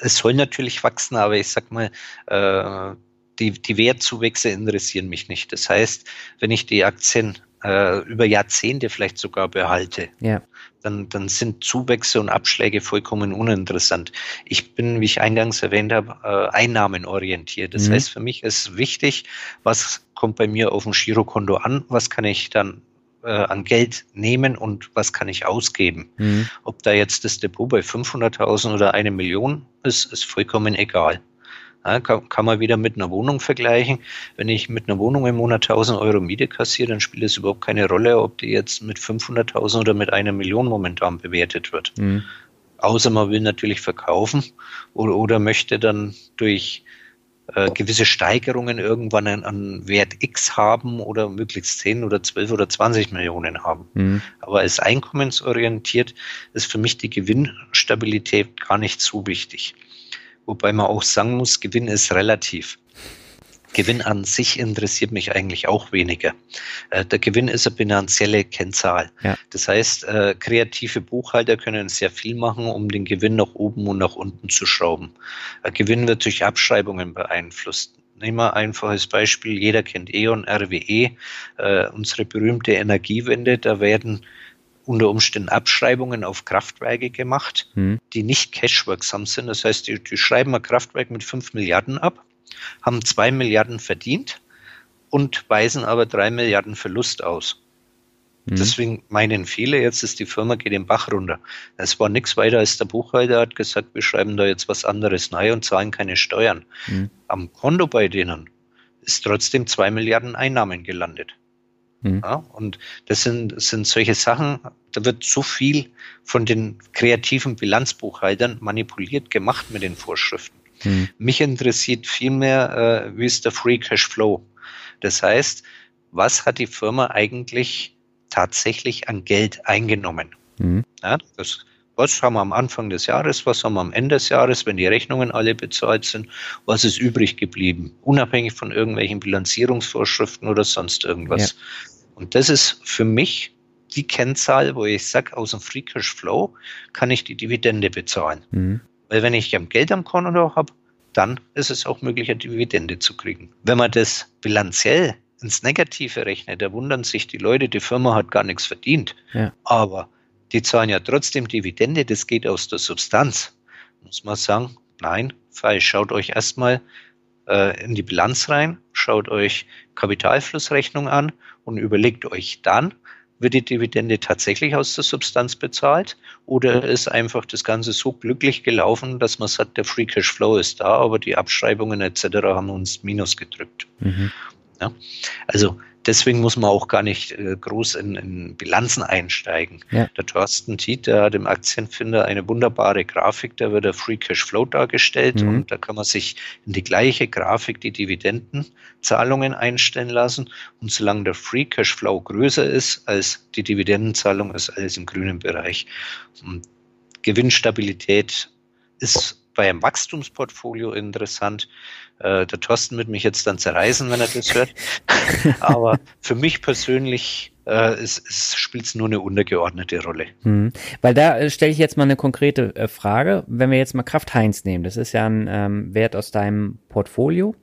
es soll natürlich wachsen, aber ich sag mal, äh, die, die Wertzuwächse interessieren mich nicht. Das heißt, wenn ich die Aktien äh, über Jahrzehnte vielleicht sogar behalte, ja. dann, dann sind Zuwächse und Abschläge vollkommen uninteressant. Ich bin, wie ich eingangs erwähnt habe, äh, einnahmenorientiert. Das mhm. heißt, für mich ist wichtig, was kommt bei mir auf dem Girokonto an, was kann ich dann äh, an Geld nehmen und was kann ich ausgeben. Mhm. Ob da jetzt das Depot bei 500.000 oder eine Million ist, ist vollkommen egal. Ja, kann, kann, man wieder mit einer Wohnung vergleichen. Wenn ich mit einer Wohnung im Monat 1000 Euro Miete kassiere, dann spielt es überhaupt keine Rolle, ob die jetzt mit 500.000 oder mit einer Million momentan bewertet wird. Mhm. Außer man will natürlich verkaufen oder, oder möchte dann durch äh, gewisse Steigerungen irgendwann einen, einen, Wert X haben oder möglichst 10 oder 12 oder 20 Millionen haben. Mhm. Aber als einkommensorientiert ist für mich die Gewinnstabilität gar nicht so wichtig. Wobei man auch sagen muss, Gewinn ist relativ. Gewinn an sich interessiert mich eigentlich auch weniger. Äh, der Gewinn ist eine finanzielle Kennzahl. Ja. Das heißt, äh, kreative Buchhalter können sehr viel machen, um den Gewinn nach oben und nach unten zu schrauben. Gewinn wird durch Abschreibungen beeinflusst. Nehmen wir einfach als Beispiel, jeder kennt E.ON, RWE, äh, unsere berühmte Energiewende, da werden unter Umständen Abschreibungen auf Kraftwerke gemacht, hm. die nicht cashwirksam sind. Das heißt, die, die schreiben ein Kraftwerk mit 5 Milliarden ab, haben 2 Milliarden verdient und weisen aber 3 Milliarden Verlust aus. Mhm. Deswegen meinen viele, jetzt ist die Firma geht den Bach runter. Es war nichts weiter als der Buchhalter hat gesagt, wir schreiben da jetzt was anderes neu und zahlen keine Steuern. Mhm. Am Konto bei denen ist trotzdem zwei Milliarden Einnahmen gelandet. Mhm. Ja, und das sind, sind solche Sachen, da wird so viel von den kreativen Bilanzbuchhaltern manipuliert gemacht mit den Vorschriften. Mhm. Mich interessiert vielmehr, äh, wie ist der Free Cash Flow? Das heißt, was hat die Firma eigentlich tatsächlich an Geld eingenommen. Mhm. Ja, das, was haben wir am Anfang des Jahres, was haben wir am Ende des Jahres, wenn die Rechnungen alle bezahlt sind, was ist übrig geblieben, unabhängig von irgendwelchen Bilanzierungsvorschriften oder sonst irgendwas. Ja. Und das ist für mich die Kennzahl, wo ich sage, aus dem Free Cash Flow kann ich die Dividende bezahlen. Mhm. Weil wenn ich Geld am Konto habe, dann ist es auch möglich, eine Dividende zu kriegen. Wenn man das bilanziell ins Negative rechne, da wundern sich die Leute, die Firma hat gar nichts verdient. Ja. Aber die zahlen ja trotzdem Dividende, das geht aus der Substanz. Muss man sagen, nein, falsch. Schaut euch erstmal äh, in die Bilanz rein, schaut euch Kapitalflussrechnung an und überlegt euch dann, wird die Dividende tatsächlich aus der Substanz bezahlt oder ist einfach das Ganze so glücklich gelaufen, dass man sagt, der Free Cash Flow ist da, aber die Abschreibungen etc. haben uns Minus gedrückt. Mhm. Ja? Also deswegen muss man auch gar nicht äh, groß in, in, Bilanzen einsteigen. Ja. Der Thorsten Tiet, der hat im Aktienfinder eine wunderbare Grafik, da wird der Free Cash Flow dargestellt mhm. und da kann man sich in die gleiche Grafik die Dividendenzahlungen einstellen lassen und solange der Free Cash Flow größer ist als die Dividendenzahlung, ist alles im grünen Bereich. Und Gewinnstabilität ist bei einem Wachstumsportfolio interessant. Äh, der Thorsten wird mich jetzt dann zerreißen, wenn er das hört. Aber für mich persönlich äh, es, es spielt nur eine untergeordnete Rolle.
Hm. Weil da äh, stelle ich jetzt mal eine konkrete äh, Frage. Wenn wir jetzt mal Kraft Heinz nehmen, das ist ja ein ähm, Wert aus deinem Portfolio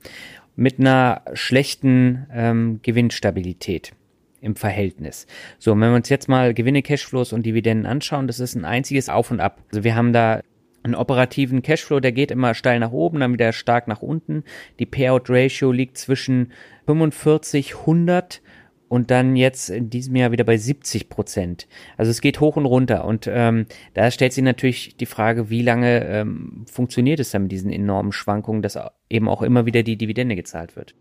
mit einer schlechten ähm, Gewinnstabilität im Verhältnis. So, wenn wir uns jetzt mal Gewinne, Cashflows und Dividenden anschauen, das ist ein einziges Auf und Ab. Also wir haben da einen operativen Cashflow, der geht immer steil nach oben, dann wieder stark nach unten. Die Payout Ratio liegt zwischen 45, 100 und dann jetzt in diesem Jahr wieder bei 70 Prozent. Also es geht hoch und runter. Und ähm, da stellt sich natürlich die Frage, wie lange ähm, funktioniert es dann mit diesen enormen Schwankungen, dass eben auch immer wieder die Dividende gezahlt wird?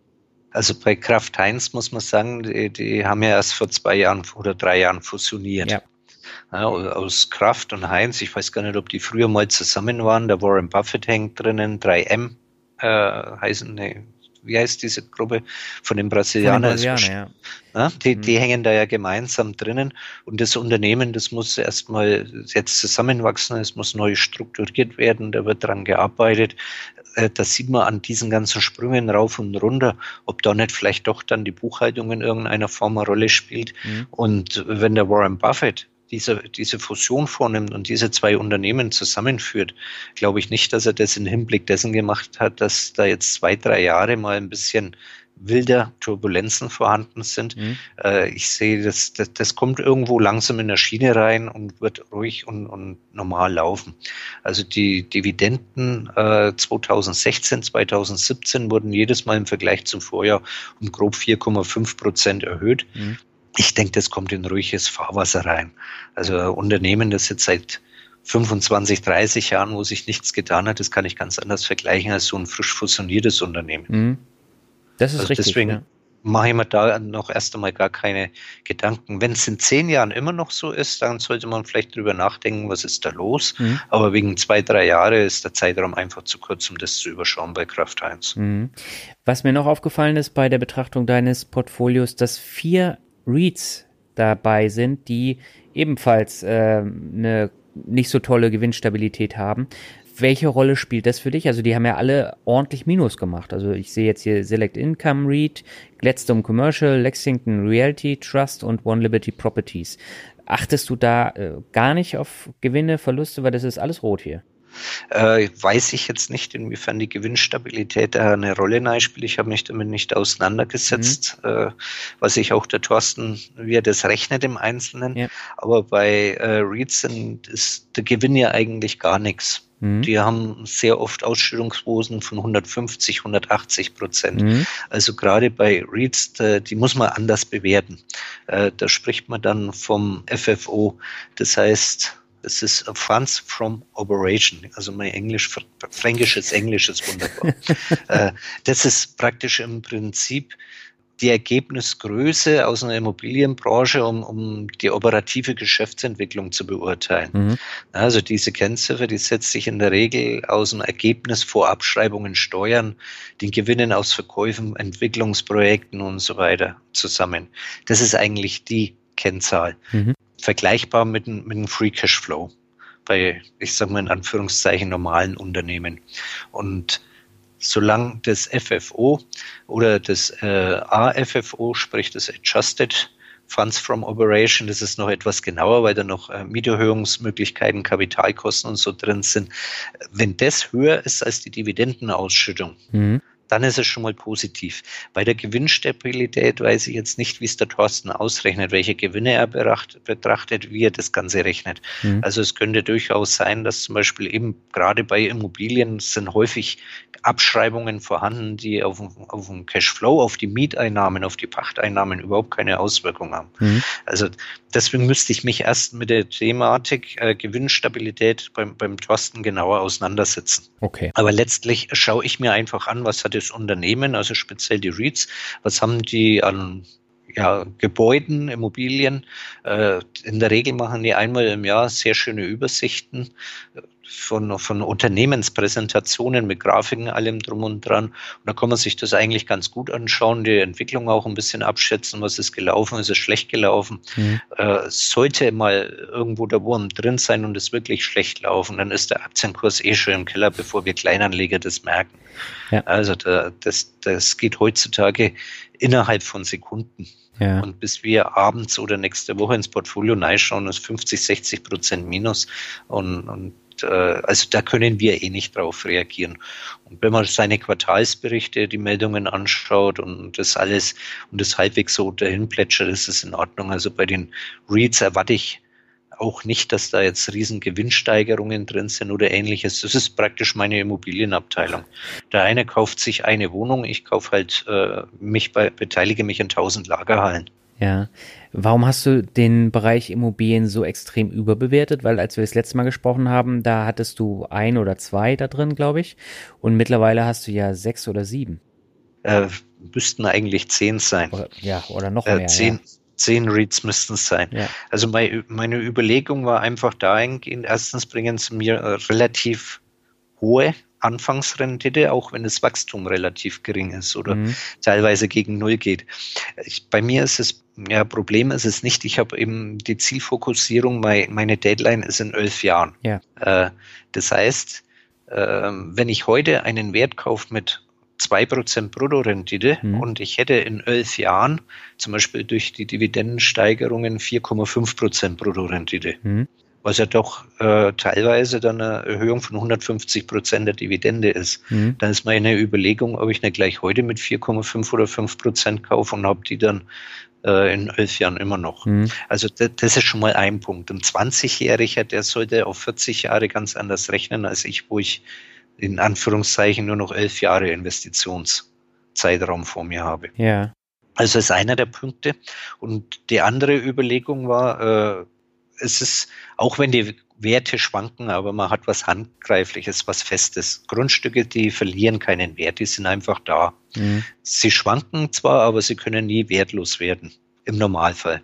Also bei Kraft Heinz muss man sagen, die, die haben ja erst vor zwei Jahren oder drei Jahren fusioniert. Ja ja, aus Kraft und Heinz. Ich weiß gar nicht, ob die früher mal zusammen waren. Der Warren Buffett hängt drinnen, 3M äh, heißen, nee, wie heißt diese Gruppe von den Brasilianern? Von den Brasilianer, ja. ja. die, die mhm. hängen da ja gemeinsam drinnen und das Unternehmen, das muss erstmal jetzt zusammenwachsen, es muss neu strukturiert werden, da wird dran gearbeitet. Äh, da sieht man an diesen ganzen Sprüngen rauf und runter, ob da nicht vielleicht doch dann die Buchhaltung in irgendeiner Form eine Rolle spielt. Mhm. Und wenn der Warren Buffett diese, diese Fusion vornimmt und diese zwei Unternehmen zusammenführt, glaube ich nicht, dass er das im Hinblick dessen gemacht hat, dass da jetzt zwei, drei Jahre mal ein bisschen wilder Turbulenzen vorhanden sind. Mhm. Äh, ich sehe, das, das, das kommt irgendwo langsam in der Schiene rein und wird ruhig und, und normal laufen. Also die Dividenden äh, 2016, 2017 wurden jedes Mal im Vergleich zum Vorjahr um grob 4,5 Prozent erhöht. Mhm ich denke, das kommt in ruhiges Fahrwasser rein. Also ein Unternehmen, das jetzt seit 25, 30 Jahren, wo sich nichts getan hat, das kann ich ganz anders vergleichen als so ein frisch fusioniertes Unternehmen. Mhm.
Das ist also richtig.
Deswegen ja. mache ich mir da noch erst einmal gar keine Gedanken. Wenn es in zehn Jahren immer noch so ist, dann sollte man vielleicht drüber nachdenken, was ist da los. Mhm. Aber wegen zwei, drei Jahre ist der Zeitraum einfach zu kurz, um das zu überschauen bei Kraft 1. Mhm.
Was mir noch aufgefallen ist bei der Betrachtung deines Portfolios, dass vier Reads dabei sind, die ebenfalls äh, eine nicht so tolle Gewinnstabilität haben. Welche Rolle spielt das für dich? Also die haben ja alle ordentlich Minus gemacht. Also ich sehe jetzt hier Select Income REIT, Gladstone Commercial, Lexington Realty Trust und One Liberty Properties. Achtest du da äh, gar nicht auf Gewinne, Verluste, weil das ist alles rot hier?
Äh, weiß ich jetzt nicht, inwiefern die Gewinnstabilität da eine Rolle spielt. Ich habe mich damit nicht auseinandergesetzt, mhm. äh, was ich auch der Thorsten, wie er das rechnet im Einzelnen. Ja. Aber bei äh, REITs sind, ist der Gewinn ja eigentlich gar nichts. Mhm. Die haben sehr oft Ausschüttungsquoten von 150, 180 Prozent. Mhm. Also gerade bei REITs, die muss man anders bewerten. Äh, da spricht man dann vom FFO. Das heißt, es ist Funds from Operation. Also mein Englisch, fränkisches Englisch ist wunderbar. Äh, das ist praktisch im Prinzip die Ergebnisgröße aus einer Immobilienbranche, um, um die operative Geschäftsentwicklung zu beurteilen. Mhm. Also diese Kennziffer, die setzt sich in der Regel aus dem Ergebnis vor Abschreibungen, Steuern, den Gewinnen aus Verkäufen, Entwicklungsprojekten und so weiter zusammen. Das ist eigentlich die Kennzahl. Mhm. Vergleichbar mit, mit einem Free Cash Flow bei, ich sage mal in Anführungszeichen, normalen Unternehmen. Und solange das FFO oder das äh, AFFO, sprich das Adjusted Funds from Operation, das ist noch etwas genauer, weil da noch äh, Mieterhöhungsmöglichkeiten, Kapitalkosten und so drin sind. Wenn das höher ist als die Dividendenausschüttung, mhm dann ist es schon mal positiv. Bei der Gewinnstabilität weiß ich jetzt nicht, wie es der Thorsten ausrechnet, welche Gewinne er betrachtet, wie er das Ganze rechnet. Mhm. Also es könnte durchaus sein, dass zum Beispiel eben gerade bei Immobilien sind häufig Abschreibungen vorhanden, die auf, auf den Cashflow, auf die Mieteinnahmen, auf die Pachteinnahmen überhaupt keine Auswirkung haben. Mhm. Also deswegen müsste ich mich erst mit der Thematik äh, Gewinnstabilität beim, beim Thorsten genauer auseinandersetzen.
Okay.
Aber letztlich schaue ich mir einfach an, was hat das Unternehmen, also speziell die REITs, was haben die an ja, Gebäuden, Immobilien. Äh, in der Regel machen die einmal im Jahr sehr schöne Übersichten von, von Unternehmenspräsentationen mit Grafiken, allem drum und dran. Und da kann man sich das eigentlich ganz gut anschauen, die Entwicklung auch ein bisschen abschätzen, was ist gelaufen, ist es schlecht gelaufen. Mhm. Äh, sollte mal irgendwo der Wurm drin sein und es wirklich schlecht laufen, dann ist der Aktienkurs eh schon im Keller, bevor wir Kleinanleger das merken. Ja. Also da, das, das geht heutzutage innerhalb von Sekunden. Ja. Und bis wir abends oder nächste Woche ins Portfolio reinschauen, ist 50, 60 Prozent Minus. Und, und äh, also da können wir eh nicht drauf reagieren. Und wenn man seine Quartalsberichte, die Meldungen anschaut und das alles und das halbwegs so dahin plätschert, ist es in Ordnung. Also bei den Reads erwarte ich auch nicht, dass da jetzt riesen Gewinnsteigerungen drin sind oder ähnliches. Das ist praktisch meine Immobilienabteilung. Der eine kauft sich eine Wohnung, ich kaufe halt äh, mich bei, beteilige mich an tausend Lagerhallen.
Ja. Warum hast du den Bereich Immobilien so extrem überbewertet? Weil als wir das letzte Mal gesprochen haben, da hattest du ein oder zwei da drin, glaube ich. Und mittlerweile hast du ja sechs oder sieben.
Äh, müssten eigentlich zehn sein.
Oder, ja, oder noch äh, mehr.
Zehn, ja. zehn Reads müssten es sein. Ja. Also mein, meine Überlegung war einfach dahingehend, erstens bringen sie mir relativ hohe Anfangsrendite, auch wenn das Wachstum relativ gering ist oder mhm. teilweise gegen Null geht. Ich, bei mir ist es, ja, Problem ist es nicht. Ich habe eben die Zielfokussierung, meine Deadline ist in elf Jahren. Ja. Äh, das heißt, äh, wenn ich heute einen Wert kaufe mit 2% Bruttorendite mhm. und ich hätte in elf Jahren zum Beispiel durch die Dividendensteigerungen 4,5% Bruttorendite. Mhm was ja doch äh, teilweise dann eine Erhöhung von 150 Prozent der Dividende ist. Mhm. Dann ist meine Überlegung, ob ich nicht gleich heute mit 4,5 oder 5 Prozent kaufe und habe die dann äh, in elf Jahren immer noch. Mhm. Also das, ist schon mal ein Punkt. Ein 20-Jähriger, der sollte auf 40 Jahre ganz anders rechnen als ich, wo ich in Anführungszeichen nur noch elf Jahre Investitionszeitraum vor mir habe.
Ja.
Also ist einer der Punkte. Und die andere Überlegung war, äh, es ist, auch wenn die Werte schwanken, aber man hat was Handgreifliches, was Festes. Grundstücke, die verlieren keinen Wert, die sind einfach da. Mhm. Sie schwanken zwar, aber sie können nie wertlos werden. Im Normalfall.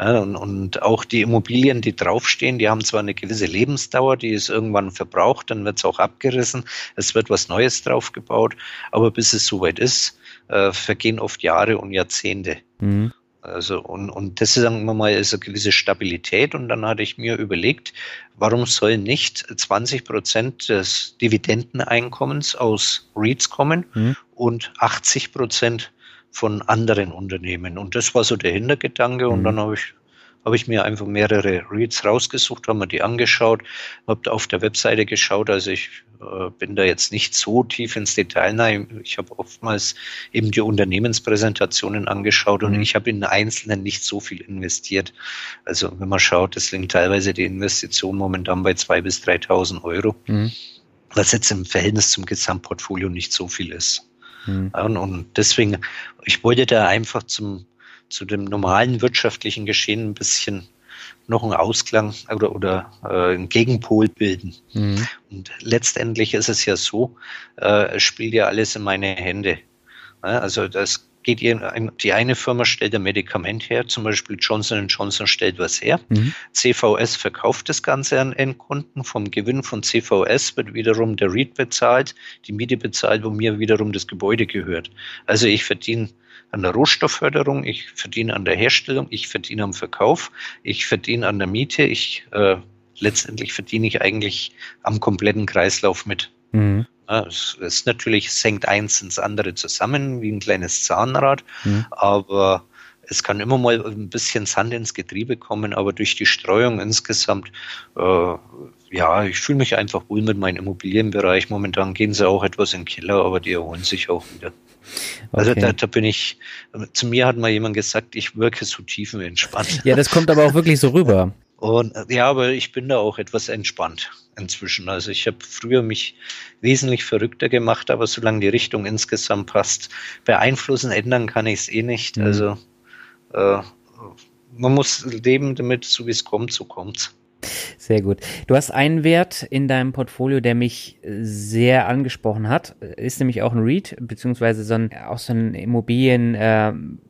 Ja, und, und, auch die Immobilien, die draufstehen, die haben zwar eine gewisse Lebensdauer, die ist irgendwann verbraucht, dann wird es auch abgerissen, es wird was Neues draufgebaut, aber bis es soweit ist, äh, vergehen oft Jahre und Jahrzehnte. Mhm. Also, und, und das, sagen wir mal, ist eine gewisse Stabilität. Und dann hatte ich mir überlegt, warum sollen nicht 20 Prozent des Dividendeneinkommens aus REITs kommen mhm. und 80 Prozent von anderen Unternehmen. Und das war so der Hintergedanke. Und mhm. dann habe ich habe ich mir einfach mehrere Reads rausgesucht, habe mir die angeschaut, habe auf der Webseite geschaut. Also ich äh, bin da jetzt nicht so tief ins Detail. Nein, ich habe oftmals eben die Unternehmenspräsentationen angeschaut und mhm. ich habe in Einzelnen nicht so viel investiert. Also wenn man schaut, das liegen teilweise die Investitionen momentan bei 2.000 bis 3.000 Euro, mhm. was jetzt im Verhältnis zum Gesamtportfolio nicht so viel ist. Mhm. Und deswegen, ich wollte da einfach zum zu dem normalen wirtschaftlichen Geschehen ein bisschen noch einen Ausklang oder, oder äh, einen Gegenpol bilden. Mhm. Und letztendlich ist es ja so, äh, es spielt ja alles in meine Hände. Ja, also das geht die eine Firma stellt ein Medikament her, zum Beispiel Johnson Johnson stellt was her. Mhm. CVS verkauft das Ganze an Endkunden. Vom Gewinn von CVS wird wiederum der REIT bezahlt, die Miete bezahlt, wo mir wiederum das Gebäude gehört. Also ich verdiene an der Rohstoffförderung, ich verdiene an der Herstellung, ich verdiene am Verkauf, ich verdiene an der Miete, ich äh, letztendlich verdiene ich eigentlich am kompletten Kreislauf mit. Mhm. Ja, es ist natürlich, es hängt eins ins andere zusammen, wie ein kleines Zahnrad, mhm. aber es kann immer mal ein bisschen Sand ins Getriebe kommen, aber durch die Streuung insgesamt, äh, ja, ich fühle mich einfach wohl mit meinem Immobilienbereich. Momentan gehen sie auch etwas in den Keller, aber die erholen sich auch wieder. Also okay. da, da, bin ich, zu mir hat mal jemand gesagt, ich wirke so tiefenentspannt.
Ja, das kommt aber auch wirklich so rüber.
Und ja, aber ich bin da auch etwas entspannt inzwischen. Also ich habe früher mich wesentlich verrückter gemacht, aber solange die Richtung insgesamt passt, beeinflussen, ändern kann ich es eh nicht. Mhm. Also äh, man muss leben damit, so wie es kommt, so kommt's.
Sehr gut. Du hast einen Wert in deinem Portfolio, der mich sehr angesprochen hat. Ist nämlich auch ein REIT, beziehungsweise so ein, auch so ein Immobilienvermieter äh,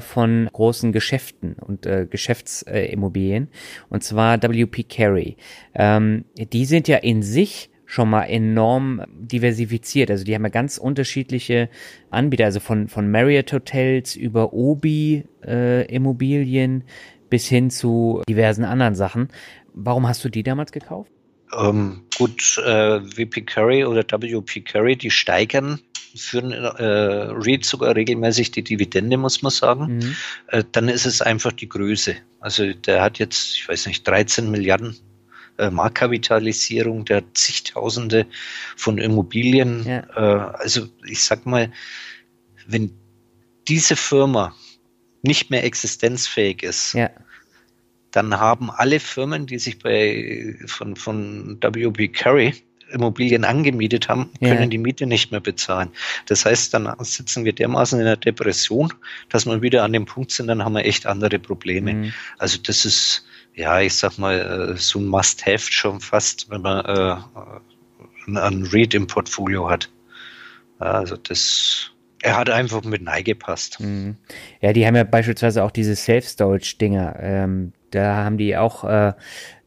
von großen Geschäften und äh, Geschäftsimmobilien. Äh, und zwar WP Carey. Ähm, die sind ja in sich schon mal enorm diversifiziert. Also die haben ja ganz unterschiedliche Anbieter, also von, von Marriott Hotels über Obi äh, Immobilien bis hin zu diversen anderen Sachen. Warum hast du die damals gekauft?
Ähm, gut, äh, VP Curry oder WP Curry, die steigern für einen äh, REIT sogar regelmäßig die Dividende, muss man sagen. Mhm. Äh, dann ist es einfach die Größe. Also der hat jetzt, ich weiß nicht, 13 Milliarden äh, Marktkapitalisierung, der hat zigtausende von Immobilien. Ja. Äh, also ich sag mal, wenn diese Firma nicht mehr existenzfähig ist, ja. Dann haben alle Firmen, die sich bei von, von WB Carey Immobilien angemietet haben, können ja. die Miete nicht mehr bezahlen. Das heißt, dann sitzen wir dermaßen in der Depression, dass wir wieder an dem Punkt sind, dann haben wir echt andere Probleme. Mhm. Also das ist, ja, ich sag mal, äh, so ein Must-Have schon fast, wenn man äh, einen Read im Portfolio hat. Also das er hat einfach mit Nei gepasst. Mhm.
Ja, die haben ja beispielsweise auch diese Self-Storage-Dinger. Ähm, da haben die auch äh,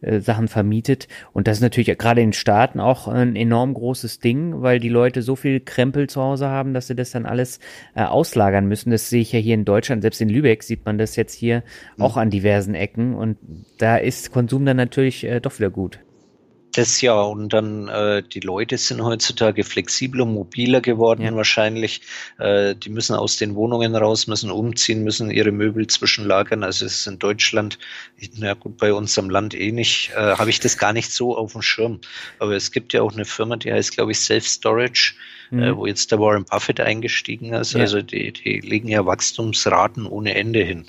äh, Sachen vermietet. Und das ist natürlich gerade in Staaten auch ein enorm großes Ding, weil die Leute so viel Krempel zu Hause haben, dass sie das dann alles äh, auslagern müssen. Das sehe ich ja hier in Deutschland, selbst in Lübeck sieht man das jetzt hier mhm. auch an diversen Ecken. Und da ist Konsum dann natürlich äh, doch wieder gut.
Das ja, und dann äh, die Leute sind heutzutage flexibler, mobiler geworden ja. wahrscheinlich. Äh, die müssen aus den Wohnungen raus, müssen umziehen, müssen ihre Möbel zwischenlagern. Also es ist in Deutschland, na gut, bei uns am Land eh nicht, äh, habe ich das gar nicht so auf dem Schirm. Aber es gibt ja auch eine Firma, die heißt, glaube ich, Self Storage, äh, mhm. wo jetzt der Warren Buffett eingestiegen ist. Ja. Also die, die legen ja Wachstumsraten ohne Ende hin.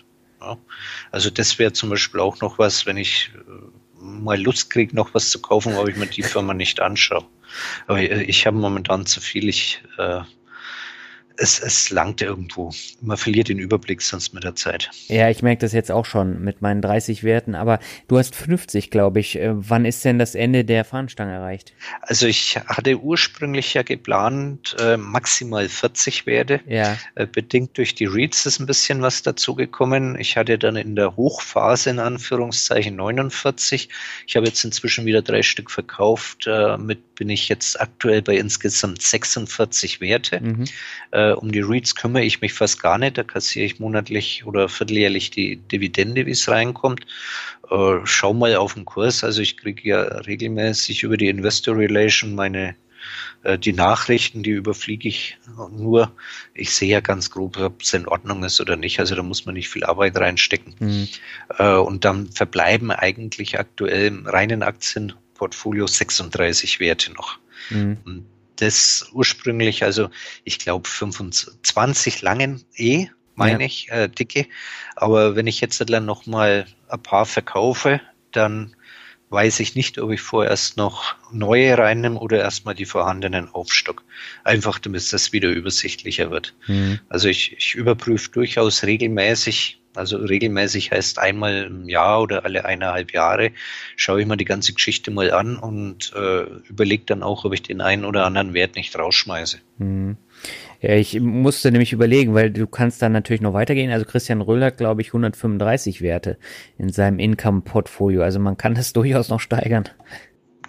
Also das wäre zum Beispiel auch noch was, wenn ich äh, mal Lust kriege, noch was zu kaufen, ob ich mir die Firma nicht anschaue. Aber ich habe momentan zu viel. Ich äh, es, es langt irgendwo. Man verliert den Überblick sonst mit der Zeit.
Ja, ich merke das jetzt auch schon mit meinen 30 Werten, aber du hast 50, glaube ich. Äh, wann ist denn das Ende der Fahnenstange erreicht?
Also ich hatte ursprünglich ja geplant, äh, maximal 40 Werte. Ja. Äh, bedingt durch die Reads ist ein bisschen was dazugekommen. Ich hatte dann in der Hochphase in Anführungszeichen 49. Ich habe jetzt inzwischen wieder drei Stück verkauft. Äh, mit bin ich jetzt aktuell bei insgesamt 46 Werte. Mhm. Äh, um die Reads kümmere ich mich fast gar nicht. Da kassiere ich monatlich oder vierteljährlich die Dividende, wie es reinkommt. Äh, schau mal auf den Kurs. Also ich kriege ja regelmäßig über die Investor Relation meine Äh, die Nachrichten, die überfliege ich nur. Ich sehe ja ganz grob, ob es in Ordnung ist oder nicht. Also da muss man nicht viel Arbeit reinstecken. Mhm. Äh, und dann verbleiben eigentlich aktuell im reinen Aktienportfolio 36 Werte noch. Mhm. Und das ursprünglich, also ich glaube 25 langen eh, meine ja. ich, äh, dicke. Aber wenn ich jetzt dann noch mal ein paar verkaufe, dann weiß ich nicht, ob ich vorerst noch neue reinnehme oder erstmal die vorhandenen aufstock. Einfach damit das wieder übersichtlicher wird. Mhm. Also ich, ich überprüfe durchaus regelmäßig, also regelmäßig heißt einmal im Jahr oder alle eineinhalb Jahre, schaue ich mir die ganze Geschichte mal an und äh, überlege dann auch, ob ich den einen oder anderen Wert nicht rausschmeiße. Mhm.
Ja, ich musste nämlich überlegen, weil du kannst dann natürlich noch weitergehen. Also Christian Röhl hat, glaube ich, 135 Werte in seinem Income-Portfolio. Also man kann das durchaus noch steigern.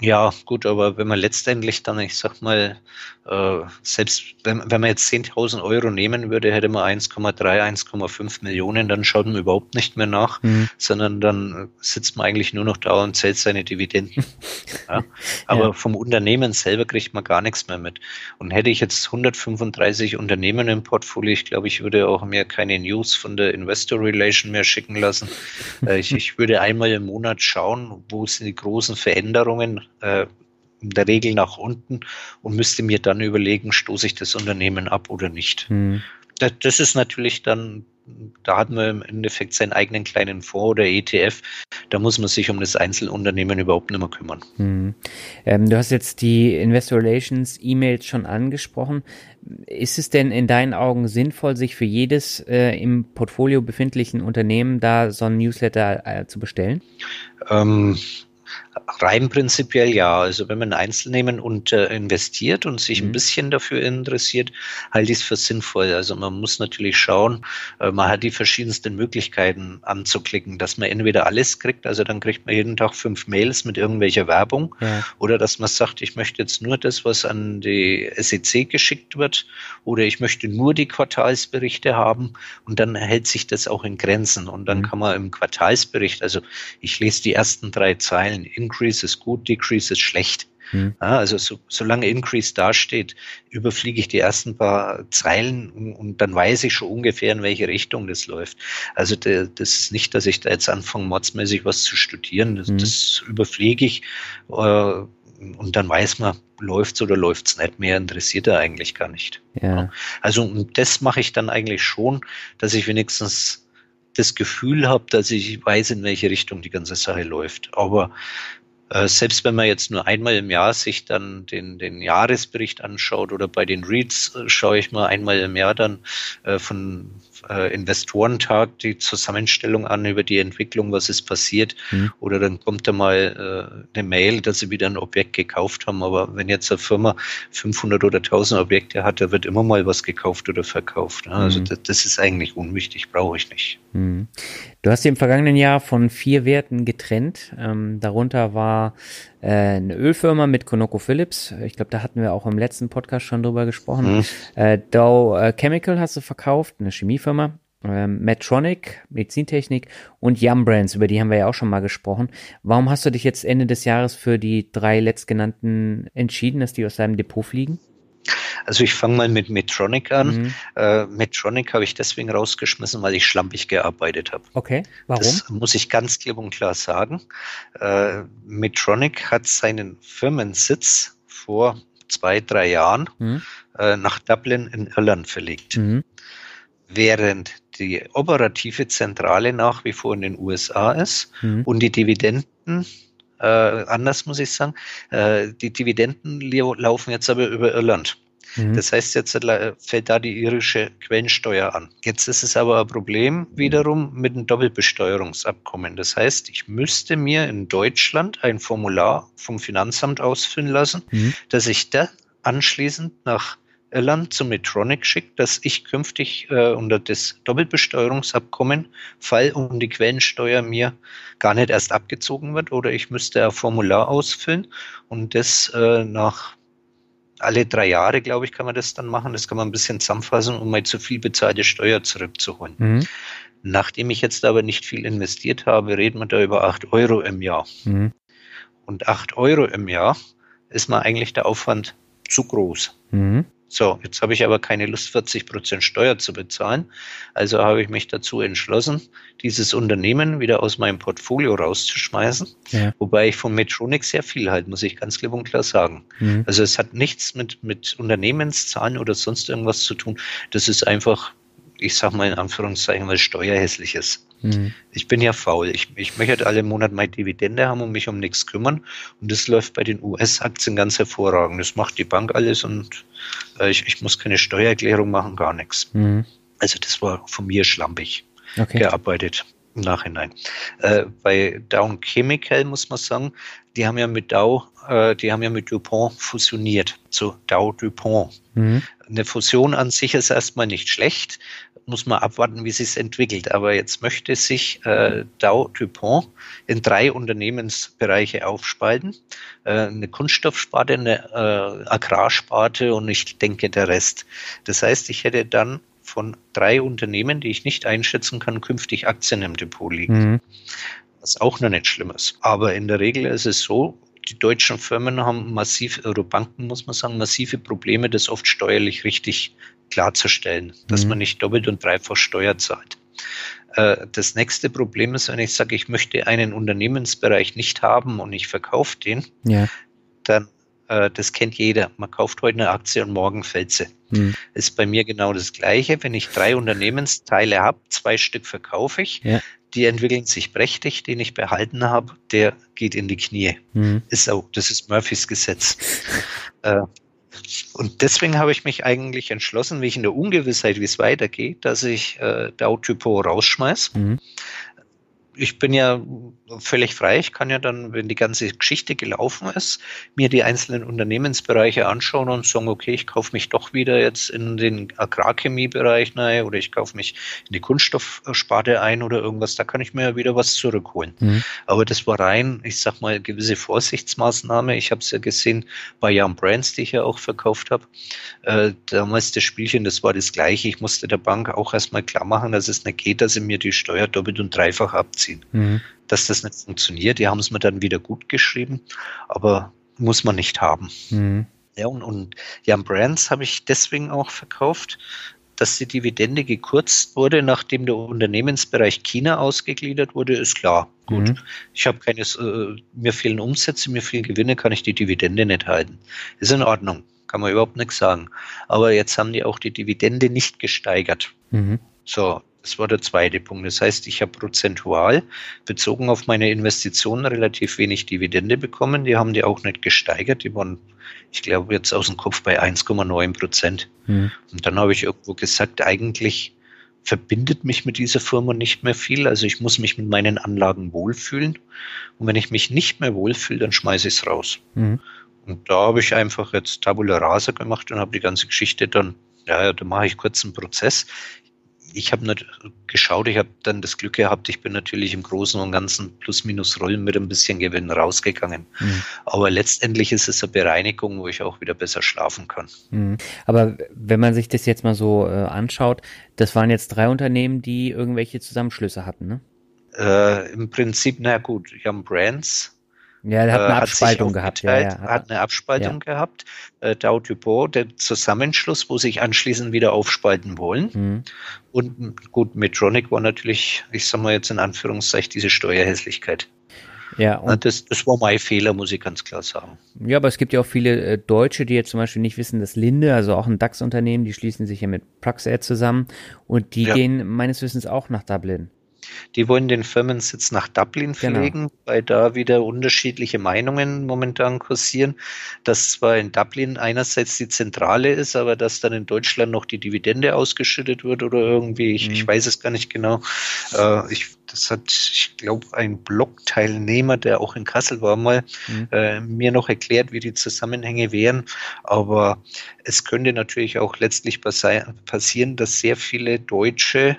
Ja, gut, aber wenn man letztendlich dann, ich sag mal, äh, selbst wenn, wenn man jetzt 10.000 Euro nehmen würde, hätte man 1,3, 1,5 Millionen, dann schaut man überhaupt nicht mehr nach, mhm. sondern dann sitzt man eigentlich nur noch da und zählt seine Dividenden. ja. Aber ja. vom Unternehmen selber kriegt man gar nichts mehr mit. Und hätte ich jetzt 135 Unternehmen im Portfolio, ich glaube, ich würde auch mir keine News von der Investor Relation mehr schicken lassen. äh, ich, ich würde einmal im Monat schauen, wo sind die großen Veränderungen äh, der Regel nach unten und müsste mir dann überlegen, stoße ich das Unternehmen ab oder nicht. Mhm. Das, das, ist natürlich dann, da hat man im Endeffekt seinen eigenen kleinen Fonds oder ETF. Da muss man sich um das Einzelunternehmen überhaupt nicht mehr kümmern. Mhm.
Ähm, du hast jetzt die Investor Relations E-Mails schon angesprochen. Ist es denn in deinen Augen sinnvoll, sich für jedes äh, im Portfolio befindlichen Unternehmen da so ein Newsletter äh, zu bestellen?
Ähm, Rein prinzipiell ja. Also wenn man einzeln nehmen und äh, investiert und sich mhm. ein bisschen dafür interessiert, halte ich es für sinnvoll. Also man muss natürlich schauen, äh, man hat die verschiedensten Möglichkeiten anzuklicken, dass man entweder alles kriegt, also dann kriegt man jeden Tag fünf Mails mit irgendwelcher Werbung, ja. oder dass man sagt, ich möchte jetzt nur das, was an die SEC geschickt wird, oder ich möchte nur die Quartalsberichte haben und dann hält sich das auch in Grenzen und dann mhm. kann man im Quartalsbericht, also ich lese die ersten drei Zeilen in Increase ist gut, Decrease ist schlecht. Mhm. Ja, also so, solange Increase dasteht, überfliege ich die ersten paar Zeilen und, und, dann weiß ich schon ungefähr, in welche Richtung das läuft. Also de, das ist nicht, dass ich da jetzt anfange, mordsmäßig was zu studieren. Das, mhm. das überfliege ich äh, und dann weiß man, läuft's oder läuft's nicht. Mehr interessiert er eigentlich gar nicht. Ja. Also das mache ich dann eigentlich schon, dass ich wenigstens das Gefühl habe, dass ich weiß, in welche Richtung die ganze Sache läuft. Aber selbst wenn man jetzt nur einmal im Jahr sich dann den, den Jahresbericht anschaut oder bei den Reads äh, schaue ich mal einmal im Jahr dann äh, von äh, Investorentag die Zusammenstellung an über die Entwicklung, was ist passiert. Mhm. Oder dann kommt da mal äh, eine Mail, dass sie wieder ein Objekt gekauft haben. Aber wenn jetzt eine Firma 500 oder 1000 Objekte hat, da wird immer mal was gekauft oder verkauft. Also mhm. das, das, ist eigentlich unwichtig, brauche ich nicht. Mhm.
Du hast im vergangenen Jahr von vier Werten getrennt. Ähm, darunter war äh, eine Ölfirma mit ConocoPhillips. Ich glaube, da hatten wir auch im letzten Podcast schon drüber gesprochen. Mhm. Äh, Dow äh, Chemical hast du verkauft, eine Chemiefirma. Ähm, Medtronic, Medizintechnik und Yum Brands, über die haben wir ja auch schon mal gesprochen. Warum hast du dich jetzt Ende des Jahres für die drei letztgenannten entschieden, dass die aus deinem Depot fliegen?
Also ich fange mal mit Medtronic an. Mhm. Äh, Medtronic habe ich deswegen rausgeschmissen, weil ich schlampig gearbeitet habe.
Okay, warum?
Das muss ich ganz klipp und klar sagen. Äh, Medtronic hat seinen Firmensitz vor zwei, drei Jahren mhm. äh, nach Dublin in Irland verlegt. Mhm. Während die operative Zentrale nach wie vor in den USA ist mhm. und die Dividenden äh, anders muss ich sagen. Äh, die Dividenden laufen jetzt aber über Irland. Mhm. Das heißt, jetzt fällt da die irische Quellensteuer an. Jetzt ist es aber ein Problem wiederum mit dem Doppelbesteuerungsabkommen. Das heißt, ich müsste mir in Deutschland ein Formular vom Finanzamt ausfüllen lassen, mhm. dass ich da anschließend nach Irland zu Medtronic schickt, dass ich künftig äh, unter das Doppelbesteuerungsabkommen fall und die Quellensteuer mir gar nicht erst abgezogen wird oder ich müsste ein Formular ausfüllen und das äh, nach alle drei Jahre, glaube ich, kann man das dann machen. Das kann man ein bisschen zusammenfassen, um mal zu viel bezahlte Steuer zurückzuholen. Mhm. Nachdem ich jetzt aber nicht viel investiert habe, reden wir da über acht Euro im Jahr. Mhm. Und acht Euro im Jahr ist mal eigentlich der Aufwand zu groß. Mhm. So, jetzt habe ich aber keine Lust, 40 Prozent Steuer zu bezahlen. Also habe ich mich dazu entschlossen, dieses Unternehmen wieder aus meinem Portfolio rauszuschmeißen. Ja. Wobei ich von Metronic sehr viel halte, muss ich ganz klipp und klar sagen. Mhm. Also es hat nichts mit, mit Unternehmenszahlen oder sonst irgendwas zu tun. Das ist einfach, ich sage mal in Anführungszeichen, weil Steuer hässlich ist. Mhm. Ich bin ja faul. Ich, ich möchte halt alle Monat meine Dividende haben und mich um nichts kümmern. Und das läuft bei den US-Aktien ganz hervorragend. Das macht die Bank alles und äh, ich, ich muss keine Steuererklärung machen, gar nichts. Mhm. Also das war von mir schlampig okay. gearbeitet im Nachhinein. Äh, bei Dow Chemical muss man sagen, die haben ja mit Dow, äh, die haben ja mit DuPont fusioniert zu Dow DuPont. Mhm. Eine Fusion an sich ist erstmal nicht schlecht, muss man abwarten, wie sich entwickelt. Aber jetzt möchte sich äh, Dow DuPont in drei Unternehmensbereiche aufspalten. Äh, eine Kunststoffsparte, eine äh, Agrarsparte und ich denke der Rest. Das heißt, ich hätte dann von drei Unternehmen, die ich nicht einschätzen kann, künftig Aktien im Depot liegen. Mhm. Was auch noch nicht schlimm ist. Aber in der Regel ist es so, die deutschen Firmen haben massiv, oder Banken muss man sagen, massive Probleme, das oft steuerlich richtig klarzustellen, dass mhm. man nicht doppelt und dreifach Steuer zahlt. Äh, das nächste Problem ist, wenn ich sage, ich möchte einen Unternehmensbereich nicht haben und ich verkaufe den, ja. dann äh, das kennt jeder. Man kauft heute eine Aktie und morgen fällt sie. Mhm. Ist bei mir genau das Gleiche. Wenn ich drei Unternehmensteile habe, zwei Stück verkaufe ich, ja. die entwickeln sich prächtig, den ich behalten habe, der geht in die Knie. Mhm. Ist auch, das ist Murphys Gesetz. äh, und deswegen habe ich mich eigentlich entschlossen, wie ich in der Ungewissheit, wie es weitergeht, dass ich äh, Dow Typo rausschmeiße. Mhm ich bin ja völlig frei. Ich kann ja dann, wenn die ganze Geschichte gelaufen ist, mir die einzelnen Unternehmensbereiche anschauen und sagen, okay, ich kaufe mich doch wieder jetzt in den Agrarchemiebereich rein oder ich kaufe mich in die Kunststoffsparte ein oder irgendwas. Da kann ich mir ja wieder was zurückholen. Mhm. Aber das war rein, ich sag mal, gewisse Vorsichtsmaßnahme. Ich habe es ja gesehen bei Young Brands, die ich ja auch verkauft habe. Äh, damals das Spielchen, das war das gleiche. Ich musste der Bank auch erstmal klar machen, dass es nicht geht, dass sie mir die Steuer doppelt und dreifach nachvollziehen, mhm. Dass das nicht funktioniert. Die haben es mir dann wieder gut geschrieben, aber muss man nicht haben. Mhm. Ja, und, und Jan Brands habe ich deswegen auch verkauft, dass die Dividende gekürzt wurde, nachdem der Unternehmensbereich China ausgegliedert wurde, ist klar. Gut. Mhm. Ich habe keine, äh, mir fehlen Umsätze, mir fehlen Gewinne, kann ich die Dividende nicht halten. Ist in Ordnung. Kann man überhaupt nichts sagen. Aber jetzt haben die auch die Dividende nicht gesteigert. Mhm. So, das war der zweite Punkt. Das heißt, ich habe prozentual bezogen auf meine Investitionen relativ wenig Dividende bekommen. Die haben die auch nicht gesteigert. Die waren, ich glaube, jetzt aus dem Kopf bei 1,9 Prozent. Mhm. Und dann habe ich irgendwo gesagt, eigentlich verbindet mich mit dieser Firma nicht mehr viel. Also ich muss mich mit meinen Anlagen wohlfühlen. Und wenn ich mich nicht mehr wohlfühle, dann schmeiße ich es raus. Mhm. Und da habe ich einfach jetzt Tabula Rasa gemacht und habe die ganze Geschichte dann, ja, da mache ich kurz einen Prozess ich habe geschaut, ich habe dann das Glück gehabt, ich bin natürlich im Großen und Ganzen Plus-Minus-Rollen mit ein bisschen Gewinn rausgegangen. Mhm. Aber letztendlich ist es eine Bereinigung, wo ich auch wieder besser schlafen kann.
Mhm. Aber wenn man sich das jetzt mal so äh, anschaut, das waren jetzt drei Unternehmen, die irgendwelche Zusammenschlüsse hatten, ne?
Äh, Im Prinzip, na gut, wir haben Brands,
ja, er hat eine äh, Abspaltung gehabt.
Ja, ja. Hat eine Abspaltung ja. gehabt. Äh, Dow Dupont, der Zusammenschluss, wo sich anschließend wieder aufspalten wollen. Mhm. Und gut, Medtronic war natürlich, ich sag mal jetzt in Anführungszeichen, diese Steuerhässlichkeit. Ja, und das, das war mein Fehler, muss ich ganz klar sagen.
Ja, aber es gibt ja auch viele äh, Deutsche, die jetzt zum Beispiel nicht wissen, dass Linde, also auch ein DAX-Unternehmen, die schließen sich ja mit Praxair zusammen und die ja. gehen meines Wissens auch nach Dublin.
Die wollen den Firmensitz nach Dublin verlegen, genau. weil da wieder unterschiedliche Meinungen momentan kursieren, dass zwar in Dublin einerseits die Zentrale ist, aber dass dann in Deutschland noch die Dividende ausgeschüttet wird oder irgendwie, ich, mhm. ich weiß es gar nicht genau. Äh, ich, das hat, ich glaube, ein Blog-Teilnehmer, der auch in Kassel war, mal mhm. äh, mir noch erklärt, wie die Zusammenhänge wären. Aber es könnte natürlich auch letztlich passieren, dass sehr viele Deutsche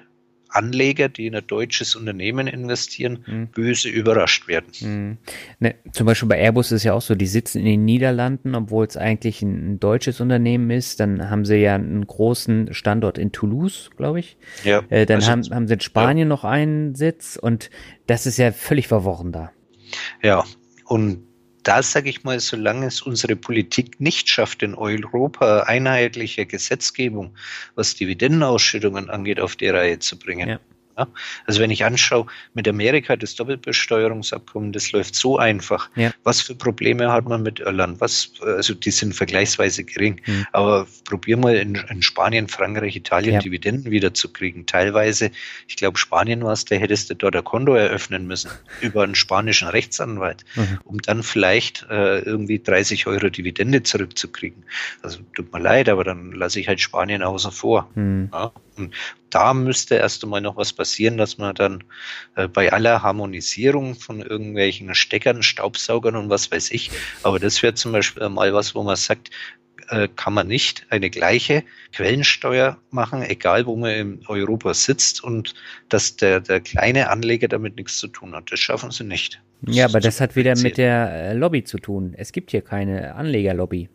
Anleger, die in ein deutsches Unternehmen investieren, mhm. böse überrascht werden. Mhm.
Ne, zum Beispiel bei Airbus ist es ja auch so, die sitzen in den Niederlanden, obwohl es eigentlich ein, ein, deutsches Unternehmen ist. Dann haben sie ja einen großen Standort in Toulouse, glaube ich. Ja, äh, dann also, haben, haben sie in Spanien ja. noch einen Sitz und das ist ja völlig verworren da.
Ja, und da sage ich mal, solange es unsere Politik nicht schafft, in Europa einheitliche Gesetzgebung, was Dividendenausschüttungen angeht, auf die Reihe zu bringen, ja. Ja? Also wenn ich anschaue, mit Amerika das Doppelbesteuerungsabkommen, das läuft so einfach. Ja. Was für Probleme hat man mit Irland? Was, also die sind vergleichsweise gering. Mhm. Aber probier mal in, in, Spanien, Frankreich, Italien ja. Dividenden wiederzukriegen. Teilweise, ich glaube, Spanien war es, da hättest du dort ein Konto eröffnen müssen über einen spanischen Rechtsanwalt, mhm. um dann vielleicht äh, irgendwie 30 Euro Dividende zurückzukriegen. Also tut mir leid, aber dann lasse ich halt Spanien außen vor. Mhm. Ja? Und da müsste erst einmal noch was passieren, dass man dann äh, bei aller Harmonisierung von irgendwelchen Steckern, Staubsaugern und was weiß ich, aber das wäre zum Beispiel mal was, wo man sagt, äh, kann man nicht eine gleiche Quellensteuer machen, egal wo man in Europa sitzt und dass der, der kleine Anleger damit nichts zu tun hat. Das schaffen sie nicht.
Das ja, aber das hat wieder mit der äh, Lobby zu tun. Es gibt hier keine Anlegerlobby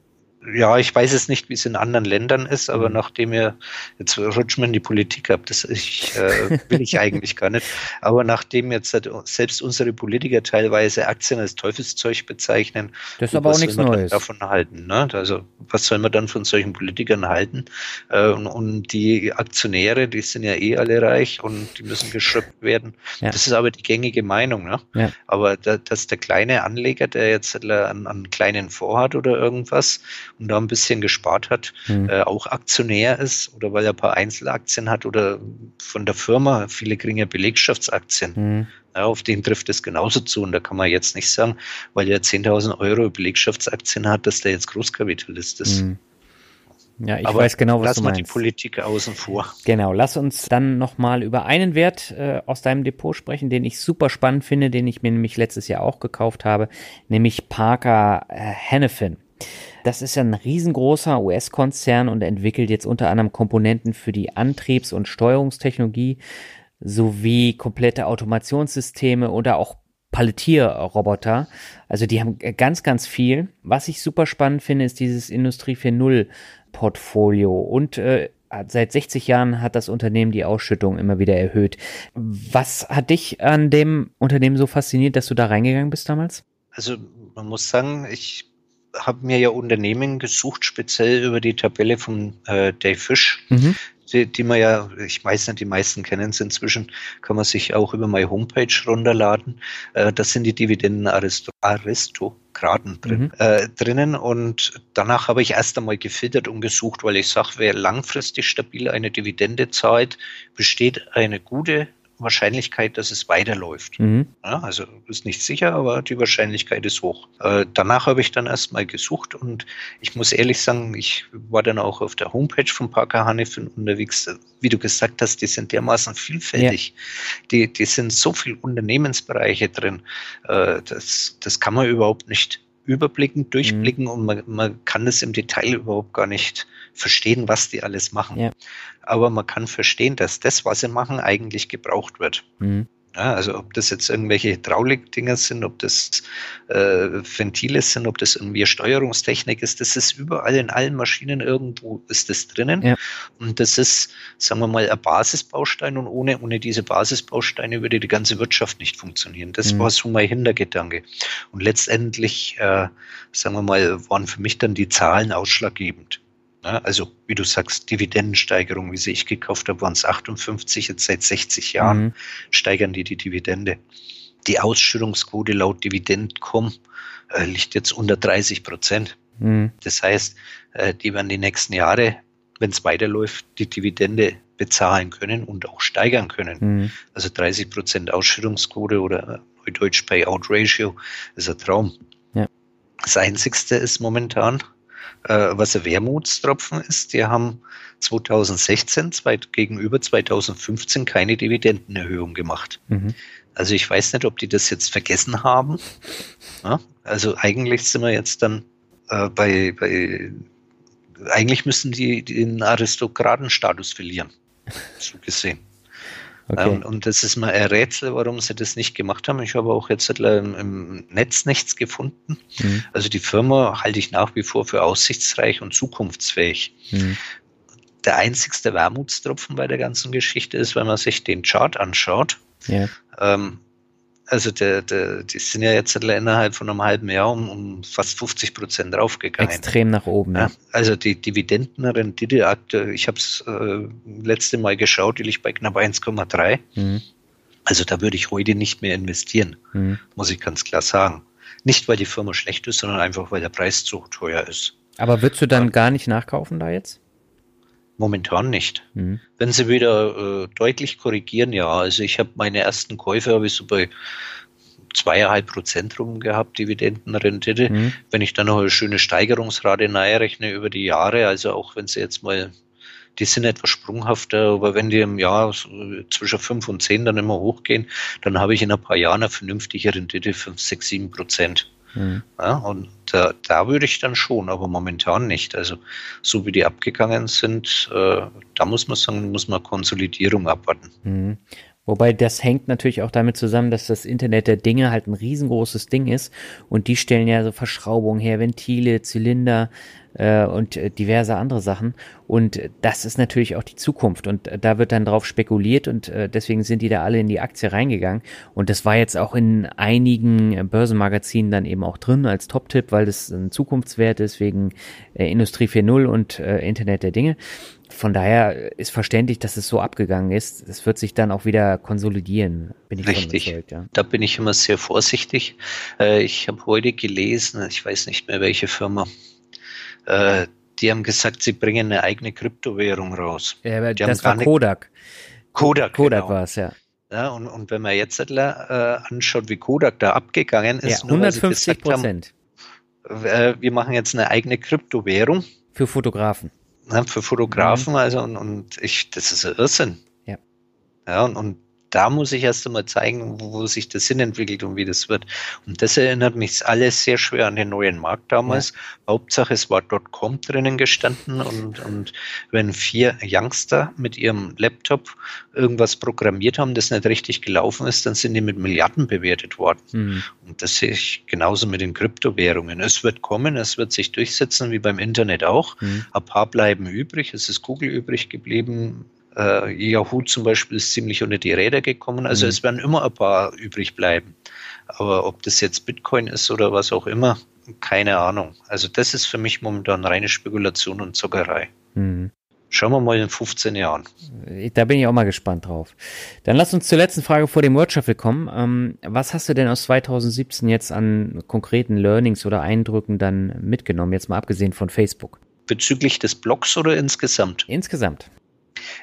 ja, ich weiß es nicht, wie es in anderen Ländern ist, aber mhm. nachdem ihr, jetzt rutscht man in die Politik ab, das ich, äh, will ich eigentlich gar nicht, aber nachdem jetzt selbst unsere Politiker teilweise Aktien als Teufelszeug bezeichnen,
das ist aber auch nichts Neues.
davon halten. Ne? Also was soll man dann von solchen Politikern halten? Äh, und, und, die Aktionäre, die sind ja eh alle reich und die müssen geschrubbt werden. Ja. Das ist aber die gängige Meinung. Ne? Ja. Aber da, dass der kleine Anleger, der jetzt einen, einen kleinen Fonds hat oder irgendwas, und da ein bisschen gespart hat, mhm. äh, auch Aktionär ist oder weil er ein paar Einzelaktien hat oder von der Firma viele geringe Belegschaftsaktien. Mhm. Ja, auf den trifft es genauso zu. Und da kann man jetzt nicht sagen, weil er 10.000 Euro Belegschaftsaktien hat, dass der jetzt Großkapitalist ist. Mhm.
Ja, ich Aber weiß genau, was
lass
du meinst.
die Politik außen vor.
Genau, lass uns dann nochmal über einen Wert äh, aus deinem Depot sprechen, den ich super spannend finde, den ich mir nämlich letztes Jahr auch gekauft habe, nämlich Parker äh, Hannifin. Das ist ein riesengroßer US-Konzern und entwickelt jetzt unter anderem Komponenten für die Antriebs- und Steuerungstechnologie sowie komplette Automationssysteme oder auch Palettierroboter. Also die haben ganz, ganz viel. Was ich super spannend finde, ist dieses Industrie 4.0 Portfolio und äh, seit 60 Jahren hat das Unternehmen die Ausschüttung immer wieder erhöht. Was hat dich an dem Unternehmen so fasziniert, dass du da reingegangen bist damals?
Also man muss sagen, ich habe mir ja Unternehmen gesucht, speziell über die Tabelle von äh, Dave Fish, mhm. die, die man ja, ich weiß nicht, die meisten kennen es inzwischen, kann man sich auch über meine Homepage runterladen. Äh, das sind die Dividenden Aristokraten drin, mhm. äh, drinnen und danach habe ich erst einmal gefiltert und gesucht, weil ich sage, wer langfristig stabil eine Dividende zahlt, besteht eine gute Wahrscheinlichkeit, dass es weiterläuft. Mhm. Ja, also ist nicht sicher, aber die Wahrscheinlichkeit ist hoch. Äh, danach habe ich dann erstmal gesucht und ich muss ehrlich sagen, ich war dann auch auf der Homepage von Parker Hannifin unterwegs. Wie du gesagt hast, die sind dermaßen vielfältig. Ja. Die, die sind so viele Unternehmensbereiche drin. Äh, das, das kann man überhaupt nicht überblicken, durchblicken mhm. und man, man kann es im Detail überhaupt gar nicht verstehen, was die alles machen. Ja. Aber man kann verstehen, dass das, was sie machen, eigentlich gebraucht wird. Mhm. Ja, also ob das jetzt irgendwelche Hydraulik-Dinger sind, ob das äh, Ventile sind, ob das irgendwie Steuerungstechnik ist, das ist überall in allen Maschinen irgendwo ist das drinnen. Ja. Und das ist, sagen wir mal, ein Basisbaustein und ohne, ohne diese Basisbausteine würde die ganze Wirtschaft nicht funktionieren. Das mhm. war so mein Hintergedanke. Und letztendlich, äh, sagen wir mal, waren für mich dann die Zahlen ausschlaggebend. Ne? Also, wie du sagst, Dividendensteigerung, wie sie ich gekauft habe, waren es 58, jetzt seit 60 Jahren mhm. steigern die die Dividende. Die Ausschüttungsquote laut Dividendcom äh, liegt jetzt unter 30 Prozent. Mhm. Das heißt, äh, die werden die nächsten Jahre, wenn es weiterläuft, die Dividende bezahlen können und auch steigern können. Mhm. Also 30 Prozent Ausschüttungsquote oder Deutsch Payout Ratio ist ein Traum. Ja. Das Einzigste ist momentan, äh, was ein Wermutstropfen ist. Die haben 2016 zwei, gegenüber 2015 keine Dividendenerhöhung gemacht. Mhm. Also ich weiß nicht, ob die das jetzt vergessen haben. Ja, also eigentlich sind wir jetzt dann äh, bei, bei, eigentlich müssen die den Aristokratenstatus verlieren. So gesehen. Okay. Und, und, das ist mal ein Rätsel, warum sie das nicht gemacht haben. Ich habe auch jetzt im Netz nichts gefunden. Mhm. Also die Firma halte ich nach wie vor für aussichtsreich und zukunftsfähig. Mhm. Der einzigste Wermutstropfen bei der ganzen Geschichte ist, wenn man sich den Chart anschaut. Ja. Ähm, Also der, der, die sind ja jetzt innerhalb von einem halben Jahr um, um fast 50 Prozent draufgegangen.
Extrem nach oben, ja.
also die Dividendenrendite aktuell, ich habe es äh, letzte Mal geschaut, die liegt bei knapp 1,3. Mhm. Also da würde ich heute nicht mehr investieren, mhm. muss ich ganz klar sagen. Nicht, weil die Firma schlecht ist, sondern einfach, weil der Preis zu teuer ist.
Aber würdest du dann gar nicht nachkaufen da jetzt?
Momentan nicht. Mhm. Wenn sie wieder äh, deutlich korrigieren, ja. Also ich habe meine ersten Käufe habe ich so bei zweieinhalb Prozent rum gehabt, Dividendenrendite. Mhm. Wenn ich dann noch eine schöne Steigerungsrate nahe rechne über die Jahre, also auch wenn sie jetzt mal, die sind etwas sprunghafter, aber wenn die im Jahr zwischen fünf und zehn dann immer hochgehen, dann habe ich in ein paar Jahren eine vernünftige Rendite, fünf, sechs, sieben Prozent. Mhm. Ja, und da, da würde ich dann schon, aber momentan nicht. Also so wie die abgegangen sind, äh, da muss man sagen, muss man Konsolidierung abwarten.
Mhm. Wobei das hängt natürlich auch damit zusammen, dass das Internet der Dinge halt ein riesengroßes Ding ist und die stellen ja so Verschraubungen her, Ventile, Zylinder, äh, und äh, diverse andere Sachen. Und das ist natürlich auch die Zukunft. Und äh, da wird dann drauf spekuliert und äh, deswegen sind die da alle in die Aktie reingegangen. Und das war jetzt auch in einigen Börsenmagazinen dann eben auch drin als Top-Tipp, weil das ein Zukunftswert ist wegen äh, Industrie 4.0 und äh, Internet der Dinge. Von daher ist verständlich, dass es so abgegangen ist. Es wird sich dann auch wieder konsolidieren,
bin ich Richtig. Überzeugt, ja. Da bin ich immer sehr vorsichtig. Äh, ich habe heute gelesen, ich weiß nicht mehr welche Firma, äh, die haben gesagt, sie bringen eine eigene Kryptowährung raus.
Ja, das war Kodak.
Kodak,
Kodak genau. war es, ja.
Ja, und, und wenn man jetzt äh, anschaut, wie Kodak da abgegangen ist,
ja, 150 Prozent.
Äh, wir machen jetzt eine eigene Kryptowährung.
Für Fotografen.
Ja, für Fotografen, mhm. also und, und ich, das ist ein Irrsinn.
Ja.
Ja, und, und da muss ich erst einmal zeigen, wo, wo, sich das Sinn entwickelt und wie das wird. Und das erinnert mich alles sehr schwer an den neuen Markt damals. Ja. Hauptsache, es war .com drinnen gestanden und, und wenn vier Youngster mit ihrem Laptop irgendwas programmiert haben, das nicht richtig gelaufen ist, dann sind die mit Milliarden bewertet worden. Mhm. Und das sehe ich genauso mit den Kryptowährungen. Es wird kommen, es wird sich durchsetzen, wie beim Internet auch. Mhm. Ein paar bleiben übrig. Es ist Google übrig geblieben äh, Yahoo zum Beispiel ist ziemlich unter die Räder gekommen. Also mhm. es werden immer ein paar übrig bleiben. Aber ob das jetzt Bitcoin ist oder was auch immer, keine Ahnung. Also das ist für mich momentan reine Spekulation und Zockerei. Mhm. Schauen wir mal in 15 Jahren.
Da bin ich auch mal gespannt drauf. Dann lass uns zur letzten Frage vor dem Word kommen. Ähm, was hast du denn aus 2017 jetzt an konkreten Learnings oder Eindrücken dann mitgenommen, jetzt mal abgesehen von Facebook?
Bezüglich des Blogs oder insgesamt?
Insgesamt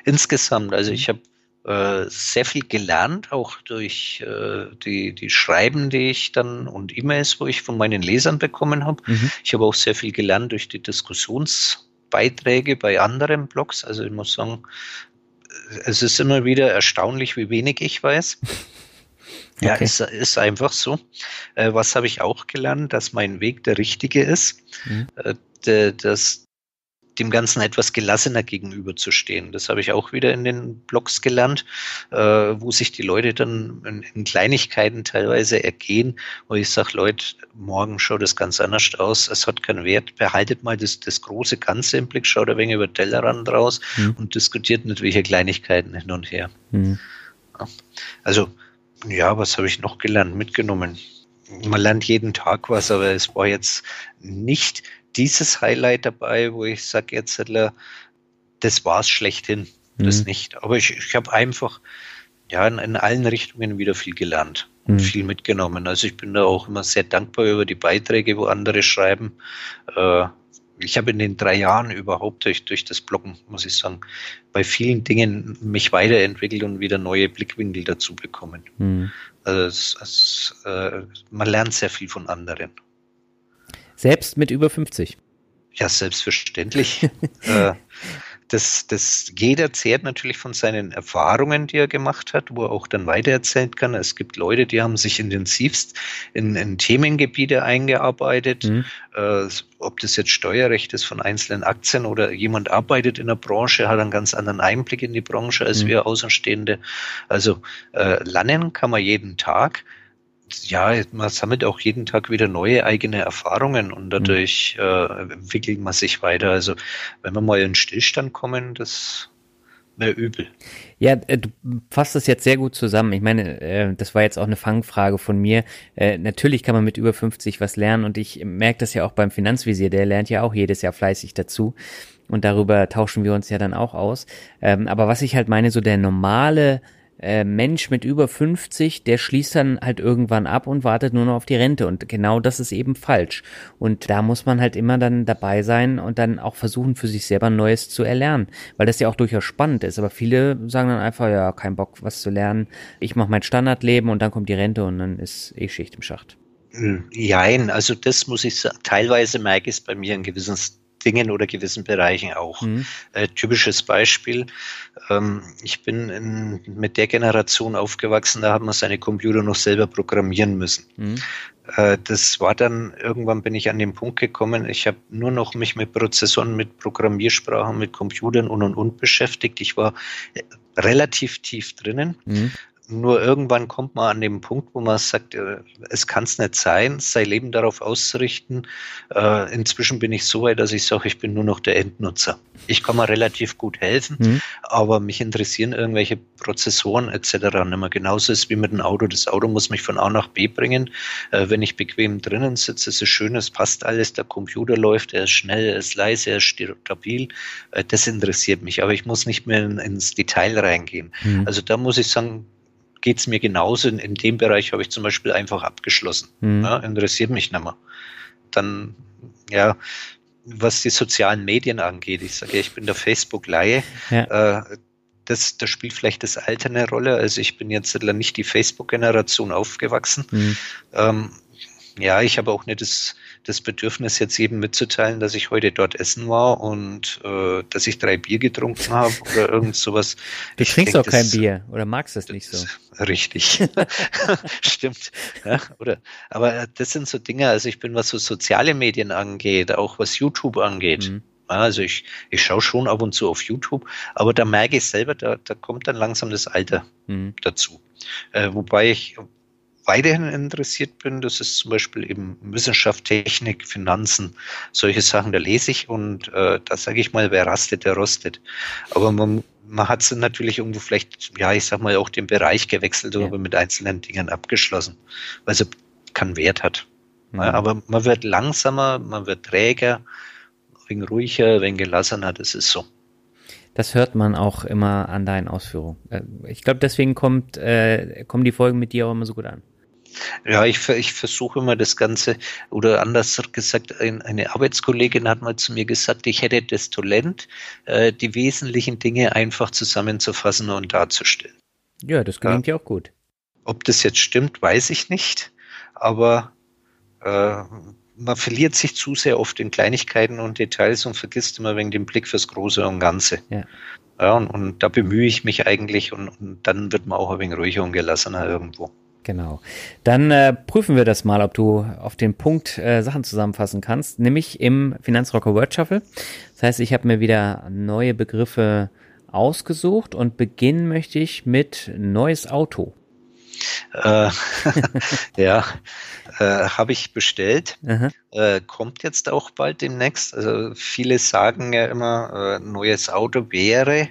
insgesamt. Also ich habe äh, sehr viel gelernt, auch durch äh, die, die Schreiben, die ich dann und E-Mails, wo ich von meinen Lesern bekommen habe. Mhm. Ich habe auch sehr viel gelernt durch die Diskussionsbeiträge bei anderen Blogs. Also ich muss sagen, es ist immer wieder erstaunlich, wie wenig ich weiß. Ja, okay. ist, ist einfach so. Äh, was habe ich auch gelernt, dass mein Weg der richtige ist, mhm. äh, dass dem Ganzen etwas gelassener gegenüberzustehen. Das habe ich auch wieder in den Blogs gelernt, äh, wo sich die Leute dann in, in Kleinigkeiten teilweise ergehen, wo ich sage, Leute, morgen schaut es ganz anders aus, es hat keinen Wert, behaltet mal das, das große Ganze im Blick, schaut ein wenig über Tellerrand raus mhm. und diskutiert nicht welche Kleinigkeiten hin und her. Mhm. Also, ja, was habe ich noch gelernt, mitgenommen? Man lernt jeden Tag was, aber es war jetzt nicht dieses Highlight dabei, wo ich sage, jetzt, das war es schlechthin. Das mhm. nicht. Aber ich, ich habe einfach ja in, in, allen Richtungen wieder viel gelernt und mhm. viel mitgenommen. Also ich bin da auch immer sehr dankbar über die Beiträge, wo andere schreiben. Äh, ich habe in den drei Jahren überhaupt durch, durch das Bloggen, muss ich sagen, bei vielen Dingen mich weiterentwickelt und wieder neue Blickwinkel dazu bekommen. Mhm. Also es, es, äh, man lernt sehr viel von anderen.
Selbst mit über 50.
Ja, selbstverständlich. äh, das, das, jeder zehrt natürlich von seinen Erfahrungen, die er gemacht hat, wo er auch dann weitererzählen kann. Es gibt Leute, die haben sich intensivst in, in Themengebiete eingearbeitet, mhm. äh, ob das jetzt Steuerrecht ist von einzelnen Aktien oder jemand arbeitet in der Branche, hat einen ganz anderen Einblick in die Branche als mhm. wir Außenstehende. Also äh, lernen kann man jeden Tag ja, man sammelt auch jeden Tag wieder neue eigene Erfahrungen und dadurch mhm. äh, entwickelt man sich weiter. Also wenn wir mal in Stillstand kommen, das mehr übel.
Ja, äh, du fasst das jetzt sehr gut zusammen. Ich meine, äh, das war jetzt auch eine Fangfrage von mir. Äh, natürlich kann man mit über 50 was lernen und ich merke das ja auch beim Finanzvisier, der lernt ja auch jedes Jahr fleißig dazu und darüber tauschen wir uns ja dann auch aus. Ähm, aber was ich halt meine, so der normale äh, Mensch mit über 50, der schließt dann halt irgendwann ab und wartet nur noch auf die Rente. Und genau das ist eben falsch. Und da muss man halt immer dann dabei sein und dann auch versuchen, für sich selber Neues zu erlernen. Weil das ja auch durchaus spannend ist. Aber viele sagen dann einfach, ja, kein Bock, was zu lernen. Ich mache mein Standardleben und dann kommt die Rente und dann ist eh Schicht im Schacht.
Jein, also das muss ich sagen. Teilweise merke ich es bei mir ein gewisses Dingen oder gewissen Bereichen auch. Mhm. Äh, typisches Beispiel, ähm, ich bin in, mit der Generation aufgewachsen, da haben wir seine Computer noch selber programmieren müssen. Mhm. Äh, das war dann, irgendwann bin ich an den Punkt gekommen, ich habe nur noch mich mit Prozessoren, mit Programmiersprachen, mit Computern und und und beschäftigt. Ich war äh, relativ tief drinnen. Mhm. Nur irgendwann kommt man an den Punkt, wo man sagt, äh, es kann es nicht sein, sein Leben darauf auszurichten. Äh, inzwischen bin ich so weit, dass ich sage, ich bin nur noch der Endnutzer. Ich kann mir relativ gut helfen, mhm. aber mich interessieren irgendwelche Prozessoren etc. nicht mehr. Genauso ist es wie mit dem Auto. Das Auto muss mich von A nach B bringen. Äh, wenn ich bequem drinnen sitze, ist es schön, es passt alles, der Computer läuft, er ist schnell, er ist leise, er ist stabil. das interessiert mich, aber ich muss nicht mehr ins Detail reingehen. Mhm. Also da muss ich sagen, geht es mir genauso. In, in, dem Bereich habe ich zum Beispiel einfach abgeschlossen. Mhm. Ja, interessiert mich nicht mehr. Dann, ja, was die sozialen Medien angeht, ich sage ja, ich bin der Facebook-Laie. Ja. Äh, das, das spielt vielleicht das Alter eine Rolle. Also ich bin jetzt nicht die Facebook-Generation aufgewachsen. Mhm. Ähm, ja, ich habe auch nicht das das Bedürfnis, jetzt jedem mitzuteilen, dass ich heute dort essen war und äh, dass ich drei Bier getrunken habe oder irgend sowas.
Du ich trinkst denk, auch kein Bier oder magst das nicht so?
Richtig. Stimmt. Ja, oder, aber das sind so Dinge, also ich bin, was so soziale Medien angeht, auch was YouTube angeht. Mhm. Also ich, ich schaue schon ab und zu auf YouTube, aber da merke ich selber, da, da kommt dann langsam das Alter mhm. dazu. Äh, wobei ich weiterhin interessiert bin, das ist zum Beispiel eben Wissenschaft, Technik, Finanzen, solche Sachen, da lese ich und äh, da sage ich mal, wer rastet, der rostet. Aber man, man hat natürlich irgendwo vielleicht, ja, ich sag mal, auch den Bereich gewechselt ja. oder mit einzelnen Dingen abgeschlossen, weil sie keinen Wert hat. Mhm. Ja, aber man wird langsamer, man wird träger, wegen ruhiger, wegen gelassener, das ist so.
Das hört man auch immer an deinen Ausführungen. Äh, ich glaube, deswegen kommt, äh, kommen die Folgen mit dir auch immer so gut an.
Ja, ich, ich versuche immer das Ganze, oder anders gesagt, ein, eine Arbeitskollegin hat mal zu mir gesagt, ich hätte das Talent, äh, die wesentlichen Dinge einfach zusammenzufassen und darzustellen.
Ja, das gelingt ja, ja auch gut.
Ob das jetzt stimmt, weiß ich nicht, aber äh, man verliert sich zu sehr oft in Kleinigkeiten und Details und vergisst immer wegen den Blick fürs Große und Ganze. Ja. Ja, und, und da bemühe ich mich eigentlich und, und dann wird man auch ein wenig ruhiger und gelassener irgendwo.
Genau. Dann äh, prüfen wir das mal, ob du auf den Punkt äh, Sachen zusammenfassen kannst, nämlich im Finanzrocker Word Shuffle. Das heißt, ich habe mir wieder neue Begriffe ausgesucht und beginnen möchte ich mit neues Auto.
Äh, ja, äh, habe ich bestellt. Äh, kommt jetzt auch bald demnächst. Also viele sagen ja immer, äh, neues Auto wäre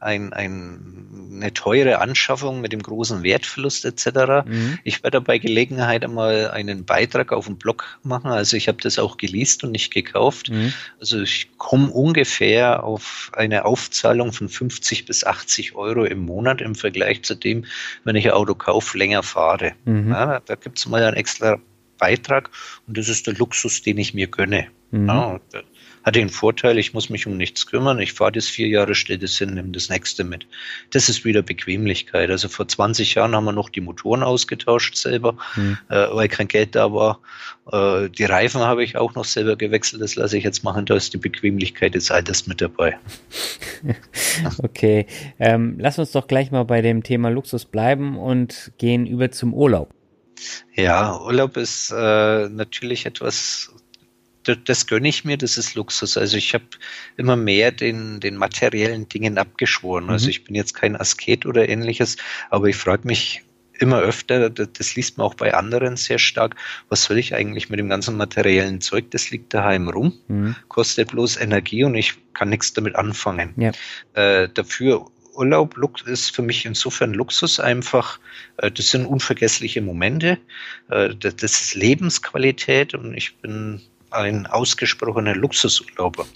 ein, ein, eine teure Anschaffung mit dem großen Wertverlust etc. Mhm. Ich werde bei Gelegenheit einmal einen Beitrag auf dem Blog machen. Also ich habe das auch geleast und nicht gekauft. Mhm. Also ich komme ungefähr auf eine Aufzahlung von 50 bis 80 Euro im Monat im Vergleich zu dem, wenn ich ein Auto kaufe, länger fahre. Mhm. Ja, da gibt es mal einen extra Beitrag und das ist der Luxus, den ich mir gönne. Mhm. Ja, hat den Vorteil, ich muss mich um nichts kümmern. Ich fahre das vier Jahre, stelle das hin, nehme das nächste mit. Das ist wieder Bequemlichkeit. Also vor 20 Jahren haben wir noch die Motoren ausgetauscht selber, mhm. äh, weil kein Geld da war. Äh, die Reifen habe ich auch noch selber gewechselt. Das lasse ich jetzt machen. Da ist die Bequemlichkeit des Alters mit dabei.
okay. Ähm, lass uns doch gleich mal bei dem Thema Luxus bleiben und gehen über zum Urlaub.
Ja, Urlaub ist äh, natürlich etwas das gönne ich mir, das ist Luxus. Also ich habe immer mehr den, den materiellen Dingen abgeschworen. Also mhm. Also ich bin jetzt kein Asket oder ähnliches, aber ich frage mich immer öfter, das liest man auch bei anderen sehr stark, was soll ich eigentlich mit dem ganzen materiellen Zeug, das liegt daheim rum, mhm. kostet bloß Energie und ich kann nichts damit anfangen. Ja. Äh, dafür Urlaub ist für mich insofern Luxus einfach. Äh, das sind unvergessliche Momente. Äh, das ist Lebensqualität und ich bin ein ausgesprochener Luxusurlauber.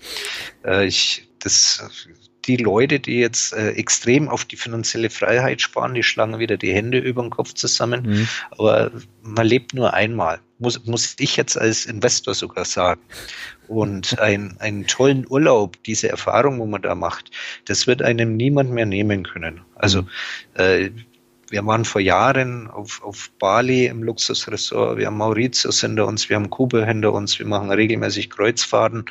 Äh, ich, das, die Leute, die jetzt äh, extrem auf die finanzielle Freiheit sparen, die schlagen wieder die Hände über den Kopf zusammen. Mhm. Aber man lebt nur einmal. Muss, muss ich jetzt als Investor sogar sagen. Und ein, einen tollen Urlaub, diese Erfahrung, wo man da macht, das wird einem niemand mehr nehmen können. Also mhm. äh, wir waren vor Jahren auf, auf Bali im Luxusressort, wir haben Mauritius hinter uns, wir haben Kuba hinter uns, wir machen regelmäßig Kreuzfahrten.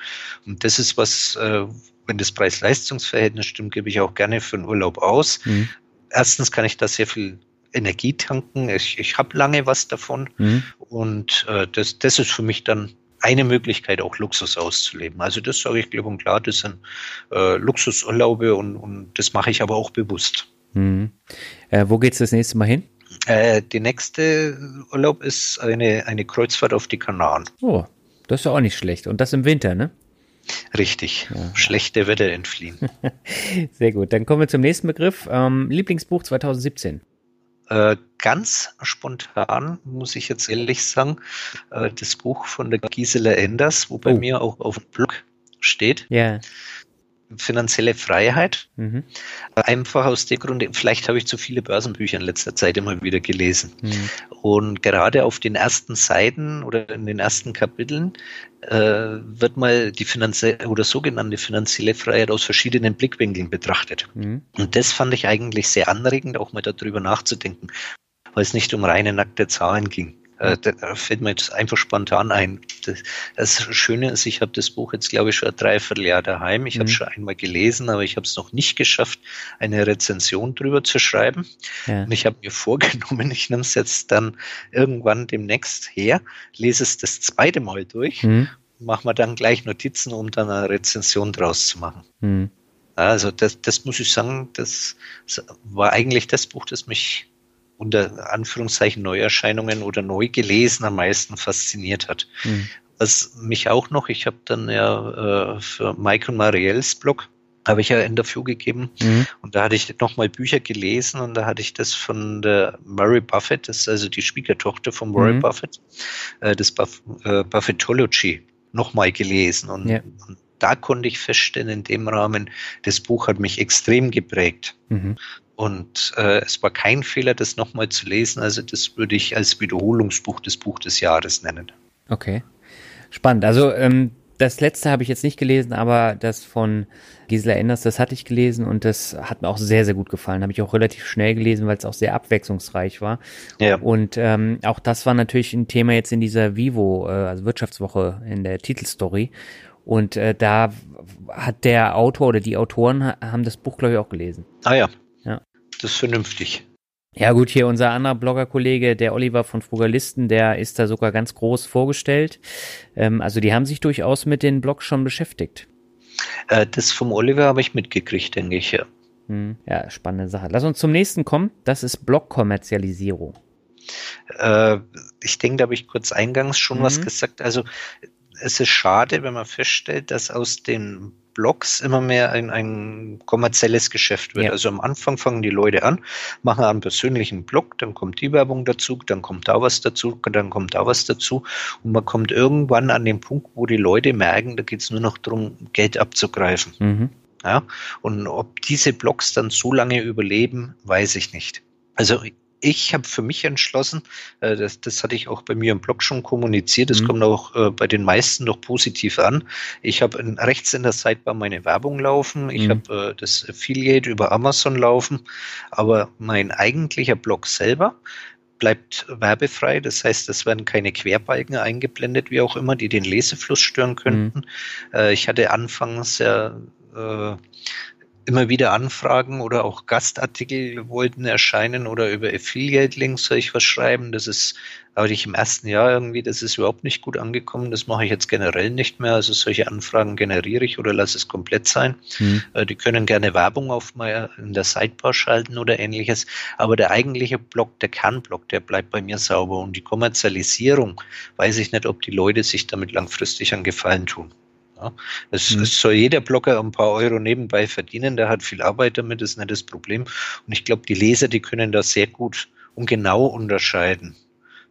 Und das ist was, äh, wenn das Preis-Leistungs-Verhältnis stimmt, gebe ich auch gerne für einen Urlaub aus. Mhm. Erstens kann ich da sehr viel Energie tanken. Ich, ich habe lange was davon. Mhm. Und äh, das, das ist für mich dann eine Möglichkeit, auch Luxus auszuleben. Also das sage ich klipp und klar, das sind äh, Luxusurlaube und, und das mache ich aber auch bewusst.
Mhm. Äh, wo geht's das nächste Mal hin?
Äh, die nächste Urlaub ist eine, eine Kreuzfahrt auf die Kanaren.
Oh, das ist ja auch nicht schlecht. Und das im Winter, ne?
Richtig. Ja. Schlechte Wetter entfliehen.
Sehr gut. Dann kommen wir zum nächsten Begriff. Ähm, Lieblingsbuch 2017.
Äh, ganz spontan, muss ich jetzt ehrlich sagen, äh, das Buch von der Gisela Enders, wo bei oh. mir auch auf dem Blog steht.
Ja
finanzielle Freiheit. Mhm. Einfach aus dem Grunde, vielleicht habe ich zu viele Börsenbücher in letzter Zeit immer wieder gelesen. Mhm. Und gerade auf den ersten Seiten oder in den ersten Kapiteln äh, wird mal die finanzielle oder sogenannte finanzielle Freiheit aus verschiedenen Blickwinkeln betrachtet. Mhm. Und das fand ich eigentlich sehr anregend, auch mal darüber nachzudenken, weil es nicht um reine nackte Zahlen ging. Äh, da fällt mir jetzt einfach spontan ein. Das, das Schöne ist, ich habe das Buch jetzt, glaube ich, schon ein Dreivierteljahr daheim. Ich mhm. habe es schon einmal gelesen, aber ich habe es noch nicht geschafft, eine Rezension drüber zu schreiben. Ja. Und ich habe mir vorgenommen, ich nehme es jetzt dann irgendwann demnächst her, lese es das zweite Mal durch, mhm. mache mir dann gleich Notizen, um dann eine Rezension draus zu machen. Mhm. Also das, das muss ich sagen, das war eigentlich das Buch, das mich unter Anführungszeichen Neuerscheinungen oder neu gelesen am meisten fasziniert hat. Mhm. Was mich auch noch, ich habe dann ja äh, für Mike und Marielles Blog habe ich ja ein Interview gegeben mhm. und da hatte ich nochmal Bücher gelesen und da hatte ich das von der Murray Buffett, das ist also die Schwiegertochter von Warren mhm. Buffett, äh, das Buff, äh, Buffettology nochmal gelesen und, ja. und, da konnte ich feststellen in dem Rahmen, das Buch hat mich extrem geprägt. Mhm. Und äh, es war kein Fehler, das nochmal zu lesen. Also das würde ich als Wiederholungsbuch des Buch des Jahres nennen.
Okay. Spannend. Also ähm, das letzte habe ich jetzt nicht gelesen, aber das von Gisela Enders, das hatte ich gelesen und das hat mir auch sehr, sehr gut gefallen. Habe ich auch relativ schnell gelesen, weil es auch sehr abwechslungsreich war. Ja. Und ähm, auch das war natürlich ein Thema jetzt in dieser Vivo, äh, also Wirtschaftswoche in der Titelstory. Und äh, da hat der Autor oder die Autoren haben das Buch, glaube ich, auch gelesen.
Ah ja, das ist vernünftig.
Ja gut, hier unser anderer Blogger-Kollege, der Oliver von Frugalisten, der ist da sogar ganz groß vorgestellt. Ähm, also die haben sich durchaus mit den Blogs schon beschäftigt.
Äh, das vom Oliver habe ich mitgekriegt, denke ich, ja.
Hm, ja, spannende Sache. Lass uns zum nächsten kommen. Das ist Blogkommerzialisierung.
Äh, ich denke, da habe ich kurz eingangs schon mhm. was gesagt. Also es ist schade, wenn man feststellt, dass aus den Blogs immer mehr ein, ein kommerzielles Geschäft wird. Ja. Also am Anfang fangen die Leute an, machen einen persönlichen Blog, dann kommt die Werbung dazu, dann kommt da was dazu, dann kommt da was dazu und man kommt irgendwann an den Punkt, wo die Leute merken, da geht es nur noch darum, Geld abzugreifen. Mhm. Ja, und ob diese Blogs dann so lange überleben, weiß ich nicht. Also ich habe für mich entschlossen, äh, das, das hatte ich auch bei mir im Blog schon kommuniziert, das mhm. kommt auch äh, bei den meisten noch positiv an. Ich habe rechts in der Sidebar meine Werbung laufen, ich mhm. habe äh, das Affiliate über Amazon laufen, aber mein eigentlicher Blog selber bleibt werbefrei. Das heißt, es werden keine Querbalken eingeblendet, wie auch immer, die den Lesefluss stören könnten. Mhm. Äh, ich hatte anfangs ja äh, immer wieder Anfragen oder auch Gastartikel wollten erscheinen oder über Affiliate-Links soll ich was schreiben. Das ist aber ich im ersten Jahr irgendwie, das ist überhaupt nicht gut angekommen. Das mache ich jetzt generell nicht mehr. Also solche Anfragen generiere ich oder lasse es komplett sein. Mhm. Die können gerne Werbung auf mal in der Sidebar schalten oder ähnliches. Aber der eigentliche Block, der Kernblock, der bleibt bei mir sauber. Und die Kommerzialisierung, weiß ich nicht, ob die Leute sich damit langfristig einen Gefallen tun. Ja, es, mhm. es, soll jeder Blogger ein paar Euro nebenbei verdienen, der hat viel Arbeit damit, ist nicht das Problem. Und ich glaube, die Leser, die können da sehr gut und genau unterscheiden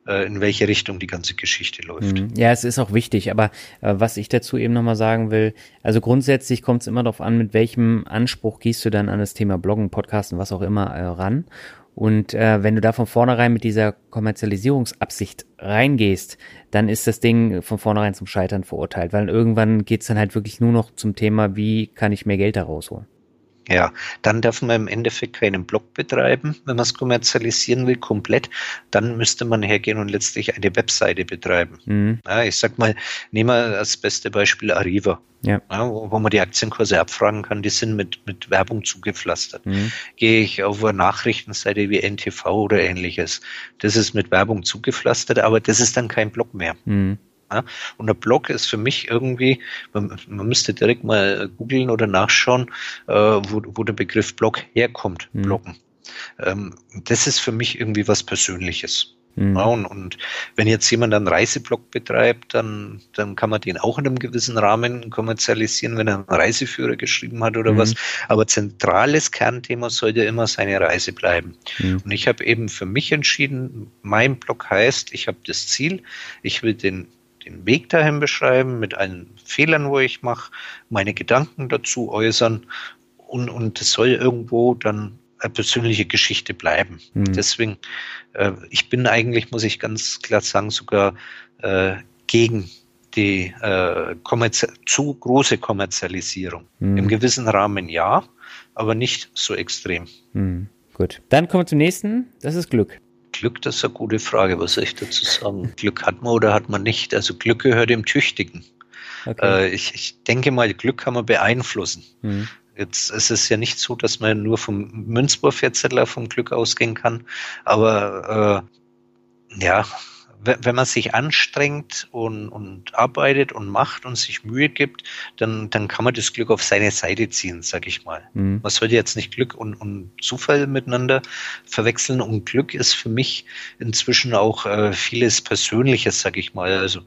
äh, in welche Richtung die ganze Geschichte läuft.
Mhm. Ja, es ist auch wichtig, aber äh, was ich dazu eben nochmal sagen will, also grundsätzlich kommt es immer darauf an, mit welchem Anspruch gehst du dann an das Thema Bloggen, Podcasten, was auch immer äh, ran. Und äh, wenn du da von vornherein mit dieser Kommerzialisierungsabsicht reingehst, dann ist das Ding von vornherein zum Scheitern verurteilt, weil irgendwann geht's dann halt wirklich nur noch zum Thema, wie kann ich mehr Geld da rausholen.
Ja, dann darf man im Endeffekt keinen Blog betreiben, wenn man es kommerzialisieren will, komplett. Dann müsste man hergehen und letztlich eine Webseite betreiben. Mhm. Ja, ich sag mal, nehmen wir als beste Beispiel Arriva, ja. ja wo, wo, man die Aktienkurse abfragen kann, die sind mit, mit Werbung zugepflastert. Mhm. Gehe ich auf eine Nachrichtenseite wie NTV oder ähnliches, das ist mit Werbung zugepflastert, aber das ist dann kein Blog mehr. Mhm. Ja? Und der Blog ist für mich irgendwie, man, man müsste direkt mal googeln oder nachschauen, äh, wo, wo der Begriff Blog herkommt, mhm. Bloggen. Ähm, das ist für mich irgendwie was Persönliches. Mhm. Ja, und, und, wenn jetzt jemand einen Reiseblog betreibt, dann, dann kann man den auch in einem gewissen Rahmen kommerzialisieren, wenn er einen Reiseführer geschrieben hat oder mhm. was. Aber zentrales Kernthema sollte immer seine Reise bleiben. Mhm. Und ich habe eben für mich entschieden, mein Blog heißt, ich habe das Ziel, ich will den den Weg dahin beschreiben, mit allen Fehlern, wo ich mache, meine Gedanken dazu äußern und, und es soll irgendwo dann eine persönliche Geschichte bleiben. Mhm. Deswegen, äh, ich bin eigentlich, muss ich ganz klar sagen, sogar äh, gegen die äh, zu große Kommerzialisierung. Mhm. Im gewissen Rahmen ja, aber nicht so extrem.
Mhm. Gut, dann kommen wir zum nächsten. Das ist Glück.
Glück, das ist eine gute Frage. Was soll ich dazu sagen? Glück hat man oder hat man nicht? Also Glück gehört dem Tüchtigen. Okay. Äh, ich, ich, denke mal, Glück kann man beeinflussen. Mhm. Jetzt ist es ja nicht so, dass man nur vom Münzwurf-Vierzettler vom Glück ausgehen kann. Aber äh, ja, wenn man sich anstrengt und, und arbeitet und macht und sich Mühe gibt, dann, dann kann man das Glück auf seine Seite ziehen, sag ich mal. Mhm. Man sollte jetzt nicht Glück und, und Zufall miteinander verwechseln. Und Glück ist für mich inzwischen auch äh, vieles Persönliches, sag ich mal. Also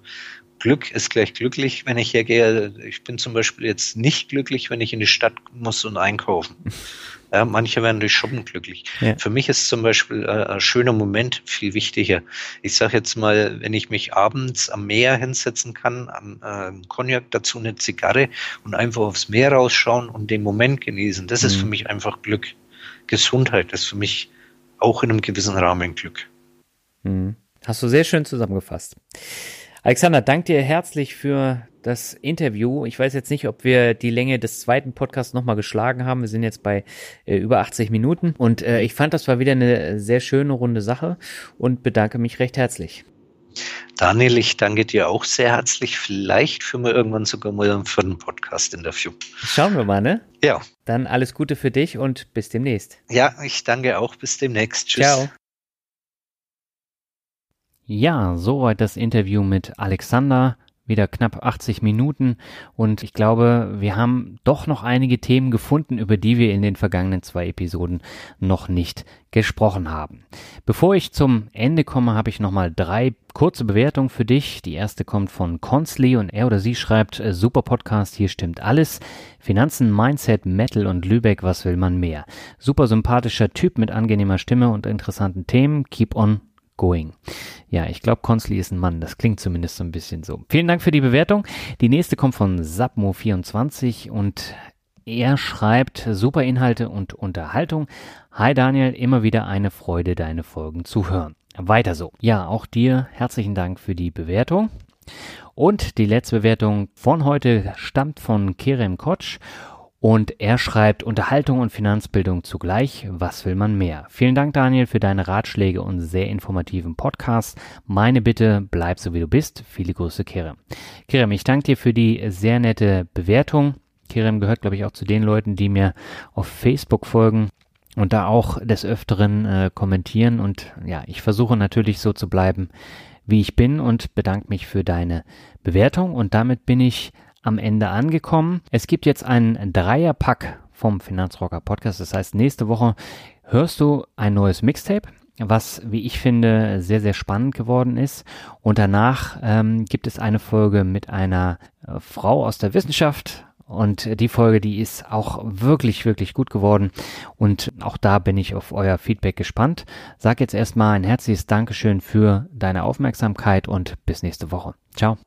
Glück ist gleich glücklich, wenn ich hergehe. Ich bin zum Beispiel jetzt nicht glücklich, wenn ich in die Stadt muss und einkaufen. Ja, manche werden durch Shoppen glücklich. Ja. Für mich ist zum Beispiel äh, ein schöner Moment viel wichtiger. Ich sage jetzt mal, wenn ich mich abends am Meer hinsetzen kann, am äh, Cognac dazu eine Zigarre und einfach aufs Meer rausschauen und den Moment genießen, das mhm. ist für mich einfach Glück. Gesundheit ist für mich auch in einem gewissen Rahmen Glück.
Mhm. Hast du sehr schön zusammengefasst. Alexander, danke dir herzlich für das Interview. Ich weiß jetzt nicht, ob wir die Länge des zweiten Podcasts nochmal geschlagen haben. Wir sind jetzt bei äh, über 80 Minuten und äh, ich fand, das war wieder eine sehr schöne runde Sache und bedanke mich recht herzlich.
Daniel, ich danke dir auch sehr herzlich. Vielleicht führen wir irgendwann sogar mal einen vierten Podcast-Interview.
Schauen wir mal, ne?
Ja.
Dann alles Gute für dich und bis demnächst.
Ja, ich danke auch. Bis demnächst. Tschüss. Ciao.
Ja, soweit das Interview mit Alexander. Wieder knapp 80 Minuten und ich glaube, wir haben doch noch einige Themen gefunden, über die wir in den vergangenen zwei Episoden noch nicht gesprochen haben. Bevor ich zum Ende komme, habe ich nochmal drei kurze Bewertungen für dich. Die erste kommt von Consley und er oder sie schreibt, äh, super Podcast, hier stimmt alles. Finanzen, Mindset, Metal und Lübeck, was will man mehr? Super sympathischer Typ mit angenehmer Stimme und interessanten Themen. Keep on going. Ja, ich glaube, Consley ist ein Mann. Das klingt zumindest so ein bisschen so. Vielen Dank für die Bewertung. Die nächste kommt von Sapmo24 und er schreibt super Inhalte und Unterhaltung. Hi Daniel, immer wieder eine Freude, deine Folgen zu hören. Weiter so. Ja, auch dir herzlichen Dank für die Bewertung. Und die letzte Bewertung von heute stammt von Kerem Kotsch und er schreibt Unterhaltung und Finanzbildung zugleich. Was will man mehr? Vielen Dank, Daniel, für deine Ratschläge und sehr informativen Podcast. Meine Bitte, bleib so wie du bist. Viele Grüße, Kerem. Kerem, ich danke dir für die sehr nette Bewertung. Kerem gehört, glaube ich, auch zu den Leuten, die mir auf Facebook folgen und da auch des Öfteren äh, kommentieren. Und ja, ich versuche natürlich so zu bleiben, wie ich bin und bedanke mich für deine Bewertung. Und damit bin ich am Ende angekommen. Es gibt jetzt einen Dreierpack vom Finanzrocker Podcast. Das heißt, nächste Woche hörst du ein neues Mixtape was, wie ich finde, sehr, sehr spannend geworden ist. Und danach ähm, gibt es eine Folge mit einer äh, Frau aus der Wissenschaft, und die Folge, die ist auch wirklich, wirklich gut geworden. Und auch da bin ich auf euer Feedback gespannt. Sag jetzt erstmal ein herzliches Dankeschön für deine Aufmerksamkeit und bis nächste Woche. Ciao.